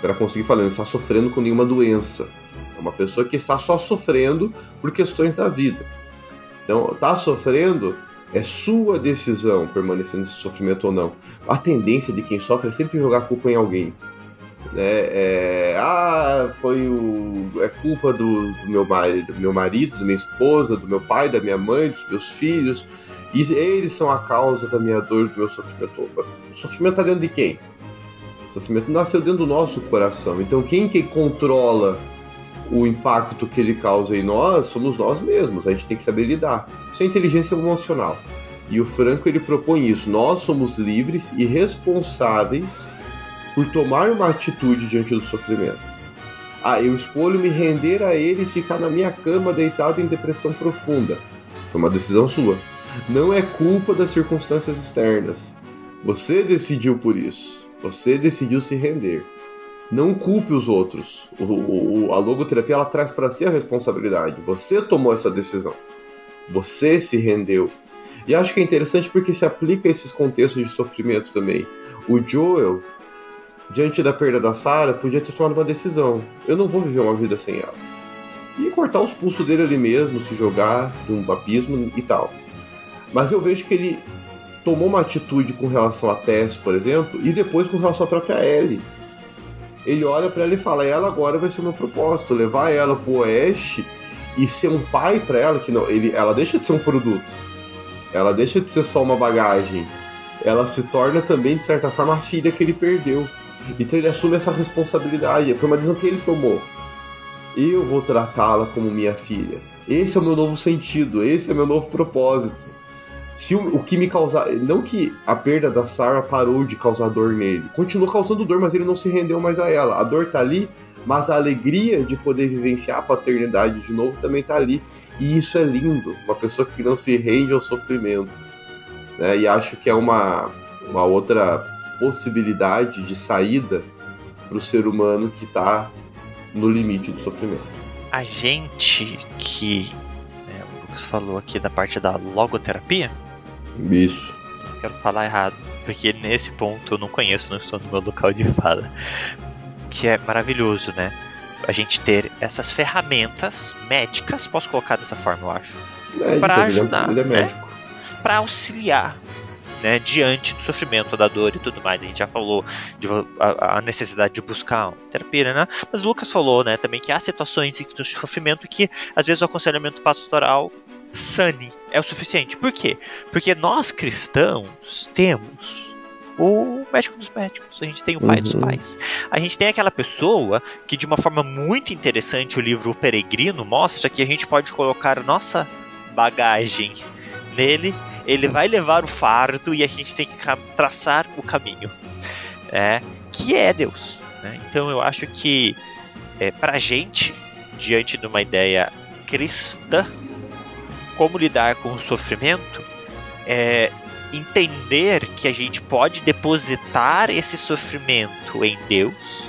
para conseguir falar, não está sofrendo com nenhuma doença. É uma pessoa que está só sofrendo por questões da vida. Então, está sofrendo é sua decisão permanecer nesse sofrimento ou não. A tendência de quem sofre é sempre jogar a culpa em alguém né? É, ah, foi o é culpa do, do meu do meu marido, da minha esposa, do meu pai, da minha mãe, dos meus filhos. E eles são a causa da minha dor, do meu sofrimento. O sofrimento está dentro de quem? O sofrimento nasceu dentro do nosso coração. Então quem que controla o impacto que ele causa em nós somos nós mesmos. A gente tem que saber lidar. Isso é inteligência emocional. E o Franco ele propõe isso. Nós somos livres e responsáveis por tomar uma atitude diante do sofrimento. Ah, eu escolho me render a ele e ficar na minha cama deitado em depressão profunda. Foi uma decisão sua. Não é culpa das circunstâncias externas. Você decidiu por isso. Você decidiu se render. Não culpe os outros. O, o, a logoterapia ela traz para si a responsabilidade. Você tomou essa decisão. Você se rendeu. E acho que é interessante porque se aplica a esses contextos de sofrimento também. O Joel, diante da perda da Sarah, podia ter tomado uma decisão. Eu não vou viver uma vida sem ela. E cortar os pulsos dele ali mesmo, se jogar num abismo e tal. Mas eu vejo que ele tomou uma atitude com relação a Tess, por exemplo, e depois com relação à própria Ellie. Ele olha para ela e fala: ela agora vai ser o meu propósito, levar ela pro oeste e ser um pai para ela, que não, ele, ela deixa de ser um produto. Ela deixa de ser só uma bagagem. Ela se torna também, de certa forma, a filha que ele perdeu. Então ele assume essa responsabilidade. Foi uma decisão que ele tomou. Eu vou tratá-la como minha filha. Esse é o meu novo sentido, esse é o meu novo propósito. Se o, o que me causar. Não que a perda da Sarah parou de causar dor nele. Continuou causando dor, mas ele não se rendeu mais a ela. A dor tá ali, mas a alegria de poder vivenciar a paternidade de novo também tá ali. E isso é lindo. Uma pessoa que não se rende ao sofrimento. Né? E acho que é uma, uma outra possibilidade de saída para o ser humano que está no limite do sofrimento. A gente que né, o Lucas falou aqui da parte da logoterapia. Isso. Não quero falar errado, porque nesse ponto eu não conheço, não estou no meu local de fala. Que é maravilhoso, né? A gente ter essas ferramentas médicas, posso colocar dessa forma, eu acho, para é- ajudar, ele é, ele é médico. Né? para auxiliar né, diante do sofrimento, da dor e tudo mais. A gente já falou de a, a necessidade de buscar terapia, né? Mas Lucas falou, né, também que há situações de sofrimento que às vezes o aconselhamento pastoral sane é o suficiente. Por quê? Porque nós cristãos temos o médico dos médicos, a gente tem o pai uhum. dos pais. A gente tem aquela pessoa que, de uma forma muito interessante, o livro O Peregrino mostra que a gente pode colocar nossa bagagem nele, ele vai levar o fardo e a gente tem que traçar o caminho, é, que é Deus. Né? Então eu acho que é, pra gente, diante de uma ideia cristã, como lidar com o sofrimento, é, entender que a gente pode depositar esse sofrimento em Deus,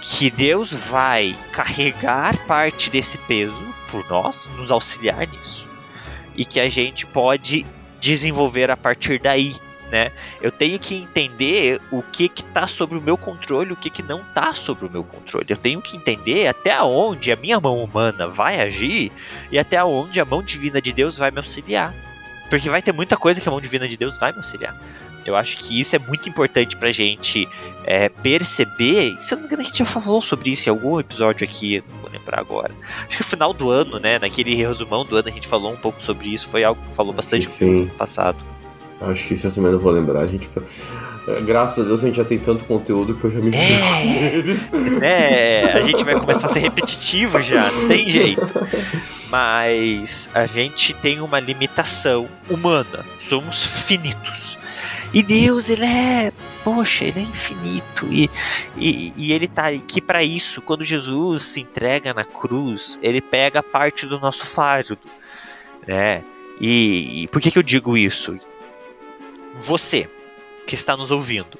que Deus vai carregar parte desse peso por nós, nos auxiliar nisso, e que a gente pode desenvolver a partir daí. Né? Eu tenho que entender o que está sobre o meu controle, o que, que não está sobre o meu controle. Eu tenho que entender até onde a minha mão humana vai agir e até onde a mão divina de Deus vai me auxiliar. Porque vai ter muita coisa que a mão divina de Deus vai me auxiliar. Eu acho que isso é muito importante pra gente é, perceber. Se eu não me engano, a gente já falou sobre isso em algum episódio aqui, lembrar agora. Acho que no final do ano, né? Naquele resumão do ano, a gente falou um pouco sobre isso. Foi algo que falou bastante sim. no passado. Acho que isso eu também não vou lembrar. A gente. É, graças a Deus a gente já tem tanto conteúdo que eu já me é, eles. É, a gente vai começar a ser repetitivo já, não tem jeito. Mas a gente tem uma limitação humana. Somos finitos. E Deus, ele é. Poxa, ele é infinito. E, e, e ele tá aqui para isso. Quando Jesus se entrega na cruz, ele pega parte do nosso fardo. Né? E, e por que, que eu digo isso? Você que está nos ouvindo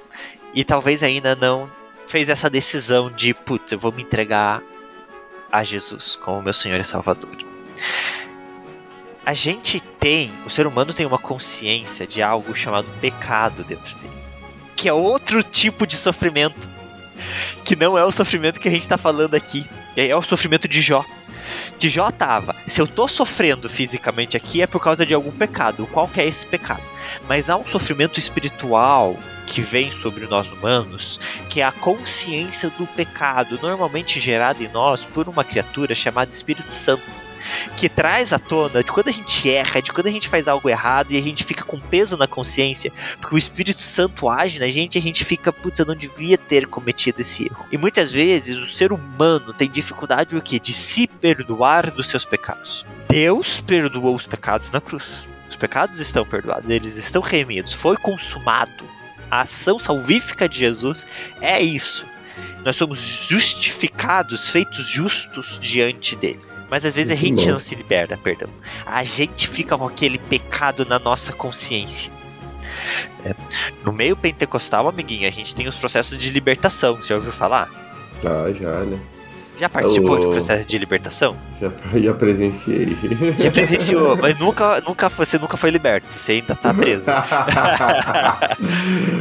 e talvez ainda não fez essa decisão de, putz, eu vou me entregar a Jesus como meu Senhor e Salvador. A gente tem, o ser humano tem uma consciência de algo chamado pecado dentro dele, que é outro tipo de sofrimento, que não é o sofrimento que a gente está falando aqui, é o sofrimento de Jó. De Jó tava, se eu tô sofrendo fisicamente aqui é por causa de algum pecado. Qual que é esse pecado? Mas há um sofrimento espiritual que vem sobre nós humanos, que é a consciência do pecado, normalmente gerado em nós por uma criatura chamada Espírito Santo que traz à tona de quando a gente erra, de quando a gente faz algo errado e a gente fica com peso na consciência, porque o Espírito Santo age na gente e a gente fica, putz, eu não devia ter cometido esse erro. E muitas vezes o ser humano tem dificuldade o quê? De se perdoar dos seus pecados. Deus perdoou os pecados na cruz. Os pecados estão perdoados, eles estão remidos, foi consumado. A ação salvífica de Jesus é isso. Nós somos justificados, feitos justos diante dele. Mas às vezes a gente não se liberta, perdão. A gente fica com aquele pecado na nossa consciência. É. No meio pentecostal, amiguinho, a gente tem os processos de libertação. Você já ouviu falar? Ah, já, né? Já participou de processo de libertação? Já, já presenciei. Já presenciou, mas nunca, nunca, você nunca foi liberto, você ainda tá preso.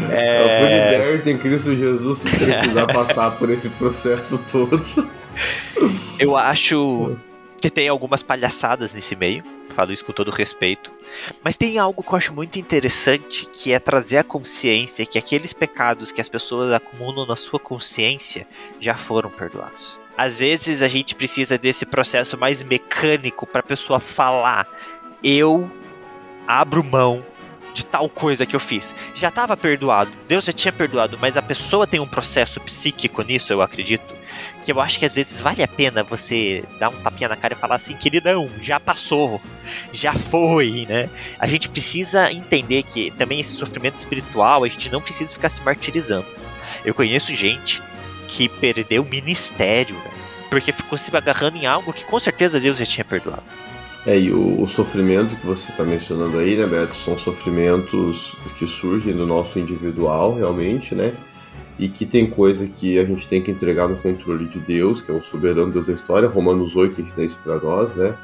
é... Eu fui liberto em Cristo Jesus sem precisar passar por esse processo todo. Eu acho que tem algumas palhaçadas nesse meio, falo isso com todo respeito, mas tem algo que eu acho muito interessante, que é trazer a consciência que aqueles pecados que as pessoas acumulam na sua consciência já foram perdoados. Às vezes a gente precisa desse processo mais mecânico para a pessoa falar: eu abro mão de tal coisa que eu fiz. Já estava perdoado, Deus já tinha perdoado, mas a pessoa tem um processo psíquico nisso, eu acredito, que eu acho que às vezes vale a pena você dar um tapinha na cara e falar assim, queridão, já passou, já foi, né? A gente precisa entender que também esse sofrimento espiritual, a gente não precisa ficar se martirizando. Eu conheço gente que perdeu o ministério, né? porque ficou se agarrando em algo que com certeza Deus já tinha perdoado. É, e o, o sofrimento que você está mencionando aí, né, Beto, são sofrimentos que surgem do nosso individual, realmente, né? E que tem coisa que a gente tem que entregar no controle de Deus, que é o soberano Deus da história. Romanos 8 ensina isso para nós, né?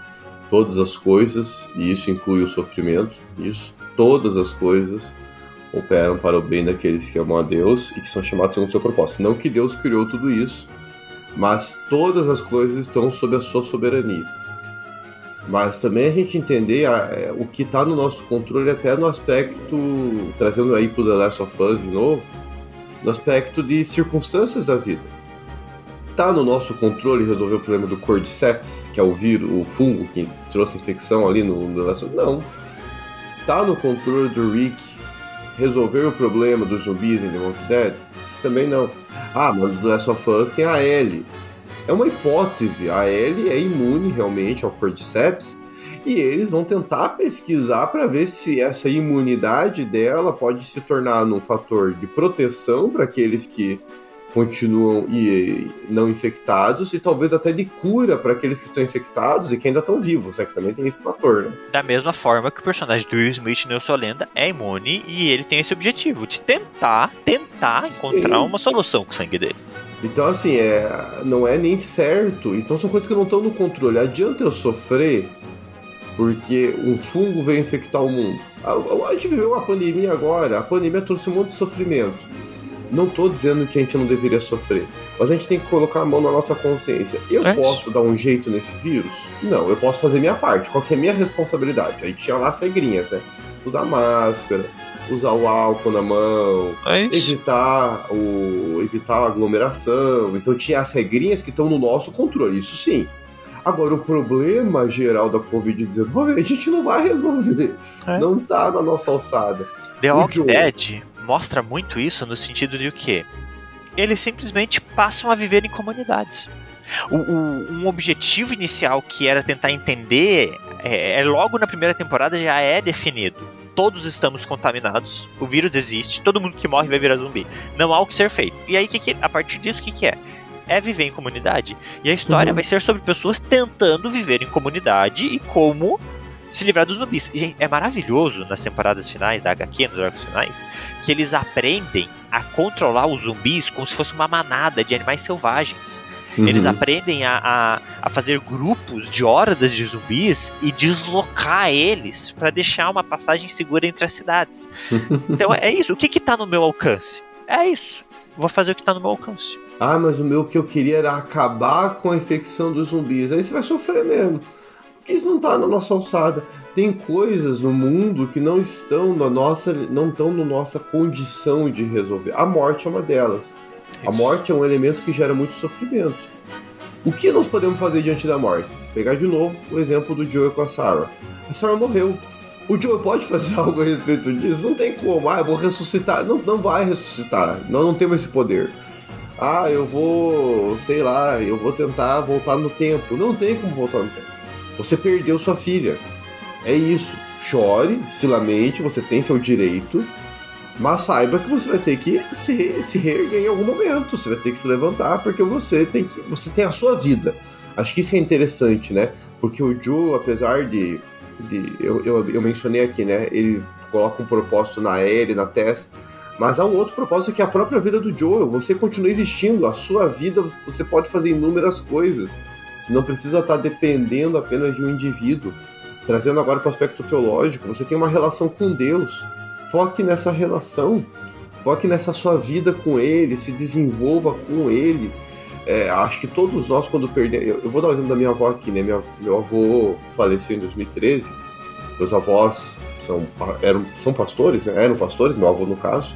Todas as coisas, e isso inclui o sofrimento, isso, todas as coisas operam para o bem daqueles que amam a Deus e que são chamados segundo o seu propósito. Não que Deus criou tudo isso, mas todas as coisas estão sob a sua soberania. Mas também a gente entender a, é, o que está no nosso controle, até no aspecto, trazendo aí pro The Last of Us de novo, no aspecto de circunstâncias da vida. Tá no nosso controle resolver o problema do Cordyceps, que é o vírus, o fungo que trouxe infecção ali no, The Last of Us? Não. Tá no controle do Rick resolver o problema dos zumbis em The Walking Dead? Também não. Ah, mas The Last of Us tem a Ellie é uma hipótese. A Ellie é imune realmente ao Cordyceps e eles vão tentar pesquisar para ver se essa imunidade dela pode se tornar um fator de proteção para aqueles que continuam e não infectados e talvez até de cura para aqueles que estão infectados e que ainda estão vivos, né? Que também tem esse fator, né? Da mesma forma que o personagem do Will Smith no Sua Lenda é imune e ele tem esse objetivo de tentar, tentar encontrar Sim. uma solução com o sangue dele. Então, assim, é, não é nem certo. Então, são coisas que não estão no controle. Adianta eu sofrer porque um fungo veio infectar o mundo. A, a, gente viveu uma pandemia agora. A pandemia trouxe um monte de sofrimento. Não estou dizendo que a gente não deveria sofrer, mas a gente tem que colocar a mão na nossa consciência. Eu é posso dar um jeito nesse vírus? Não, eu posso fazer minha parte. Qual é a minha responsabilidade? Aí tinha lá as regrinhas, né? Usar máscara, usar o álcool na mão, evitar o evitar a aglomeração. Então tinha as regrinhas que estão no nosso controle, isso sim. Agora, o problema geral da Covid-19 a gente não vai resolver. É. Não tá na nossa alçada. The Walking Dead mostra muito isso no sentido de o quê? Eles simplesmente passam a viver em comunidades. O, o, um objetivo inicial que era tentar entender é, é, logo na primeira temporada já é definido todos estamos contaminados, o vírus existe, todo mundo que morre vai virar zumbi. Não há o que ser feito. E aí, que que, a partir disso, o que, que é? É viver em comunidade. E a história uhum. vai ser sobre pessoas tentando viver em comunidade e como se livrar dos zumbis. E é maravilhoso nas temporadas finais da HQ, nos arcos finais, que eles aprendem a controlar os zumbis como se fosse uma manada de animais selvagens. Uhum. Eles aprendem a, a, a, fazer grupos de hordas de zumbis e deslocar eles para deixar uma passagem segura entre as cidades. então é isso. O que que tá no meu alcance? É isso. Vou fazer o que tá no meu alcance. Ah, mas o meu que eu queria era acabar com a infecção dos zumbis. Aí você vai sofrer mesmo. Isso não está na nossa alçada. Tem coisas no mundo que não estão na nossa, não estão na nossa condição de resolver. A morte é uma delas. A morte é um elemento que gera muito sofrimento. O que nós podemos fazer diante da morte? Pegar de novo o exemplo do Joe com a Sarah. A Sarah morreu. O Joe pode fazer algo a respeito disso? Não tem como. Ah, eu vou ressuscitar. Não, não vai ressuscitar. Nós não temos esse poder. Ah, eu vou, sei lá, eu vou tentar voltar no tempo. Não tem como voltar no tempo. Você perdeu sua filha. É isso. Chore, se lamente, você tem seu direito, mas saiba que você vai ter que se, se reerguer em algum momento. Você vai ter que se levantar porque você tem que. Você tem a sua vida. Acho que isso é interessante, né? Porque o Joe, apesar de. de eu, eu, eu mencionei aqui, né? Ele coloca um propósito na Ellie, na Tess. Mas há um outro propósito que é a própria vida do Joe. Você continua existindo. A sua vida, você pode fazer inúmeras coisas. Você não precisa estar dependendo apenas de um indivíduo. Trazendo agora para o aspecto teológico, você tem uma relação com Deus Foque nessa relação, foque nessa sua vida com ele, se desenvolva com ele. É, acho que todos nós, quando perdemos. Eu, eu, vou dar o exemplo da minha avó aqui, né? Minha, meu avô faleceu em 2013. Meus avós são, eram, são pastores, né? Eram pastores, meu avô no caso.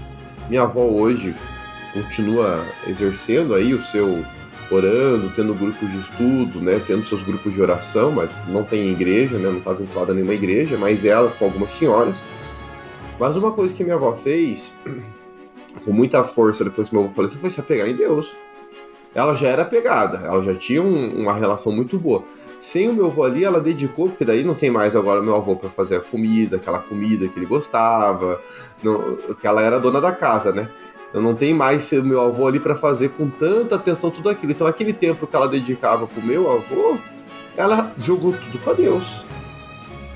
Minha avó hoje continua exercendo aí o seu orando, tendo grupos de estudo, né, tendo seus grupos de oração, mas não tem igreja, né, não está vinculada a nenhuma igreja, mas ela com algumas senhoras. Mas uma coisa que minha avó fez, com muita força depois que meu avô faleceu, foi se apegar em Deus. Ela já era pegada, ela já tinha um, uma relação muito boa. Sem o meu avô ali, ela dedicou, porque daí não tem mais agora meu avô para fazer a comida, aquela comida que ele gostava, não, que ela era dona da casa, né? Então não tem mais o meu avô ali para fazer com tanta atenção tudo aquilo. Então aquele tempo que ela dedicava pro meu avô, ela jogou tudo com Deus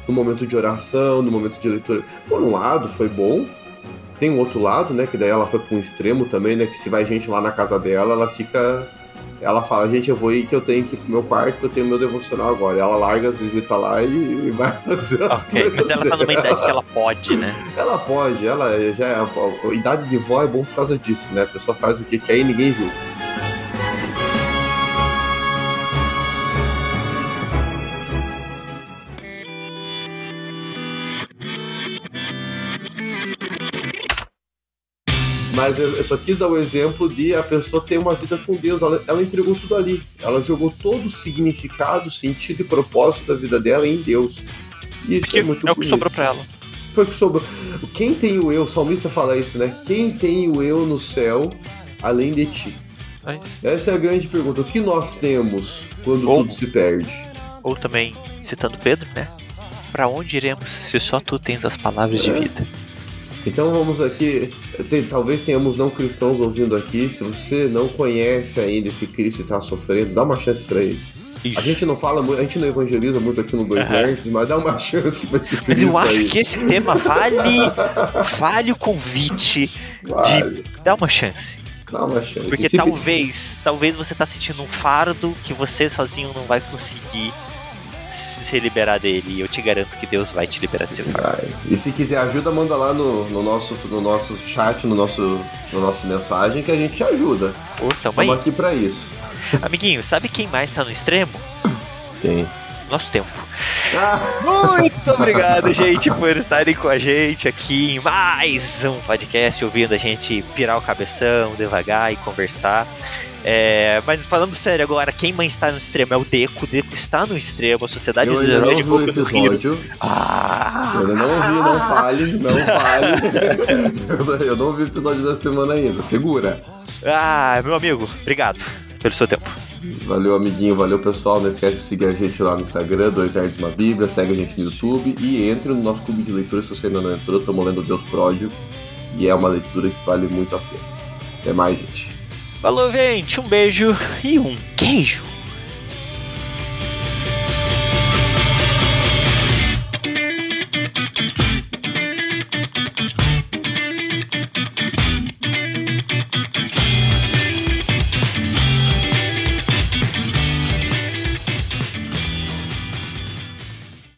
no momento de oração, no momento de leitura. Por um lado, foi bom. Tem um outro lado, né? Que daí ela foi para um extremo também, né? Que se vai gente lá na casa dela, ela fica. Ela fala, gente, eu vou ir que eu tenho que ir pro meu quarto, que eu tenho meu devocional agora. E ela larga as visitas lá e, vai fazer as okay, coisas. Mas ela dela. tá numa idade que ela pode, né? Ela pode, ela já é. A, a, a idade de vó é bom por causa disso, né? A pessoa faz o que quer e ninguém viu. Mas eu só quis dar o exemplo de a pessoa ter uma vida com Deus. Ela, ela entregou tudo ali. Ela jogou todo o significado, sentido e propósito da vida dela em Deus. Isso Que é muito é o que sobrou pra ela. Foi o que sobrou. Quem tem o eu, o salmista fala isso, né? Quem tem o eu no céu além de ti? É. Essa é a grande pergunta. O que nós temos quando Ou- tudo se perde? Ou também, citando Pedro, né? Pra onde iremos se só tu tens as palavras de É. vida? Então vamos aqui. tem- talvez tenhamos não cristãos ouvindo aqui. Se você não conhece ainda esse Cristo e está sofrendo, dá uma chance para ele. A gente não fala muito, a gente não evangeliza muito aqui no Dois Aham. Nerds, mas dá uma chance pra esse Mas Cristo eu acho aí. que esse tema vale, vale o convite Vale, Dá uma chance. dá uma chance. Porque talvez, talvez você tá sentindo um fardo que você sozinho não vai conseguir se liberar dele. E eu te garanto que Deus vai te liberar desse fardo. E se quiser ajuda, manda lá no, no, nosso, no nosso chat, no nosso, no nosso mensagem, que a gente te ajuda. Pô, tamo aí. Estamos aqui pra isso. Amiguinho, sabe quem mais tá no extremo? Tem. Nosso tempo. Ah, Muito obrigado, gente, por estarem com a gente aqui em mais um podcast, ouvindo a gente pirar o cabeção devagar e conversar. É, mas falando sério agora, quem mais está no extremo é o Deco. O Deco está no extremo, a Sociedade eu de Boca do Rio. episódio. Ah! Eu não vi, não fale, não fale. eu não vi o episódio da semana ainda. Segura. Ah, meu amigo, obrigado pelo seu tempo. Valeu, amiguinho. Valeu, pessoal. Não esquece de seguir a gente lá no Instagram, Dois Nerds Uma Bíblia. Segue a gente no YouTube e entre no nosso clube de leitura se você ainda não entrou. Estamos lendo Deus Pródigo e é uma leitura que vale muito a pena. Até mais, gente. Falou, gente, um beijo e um queijo.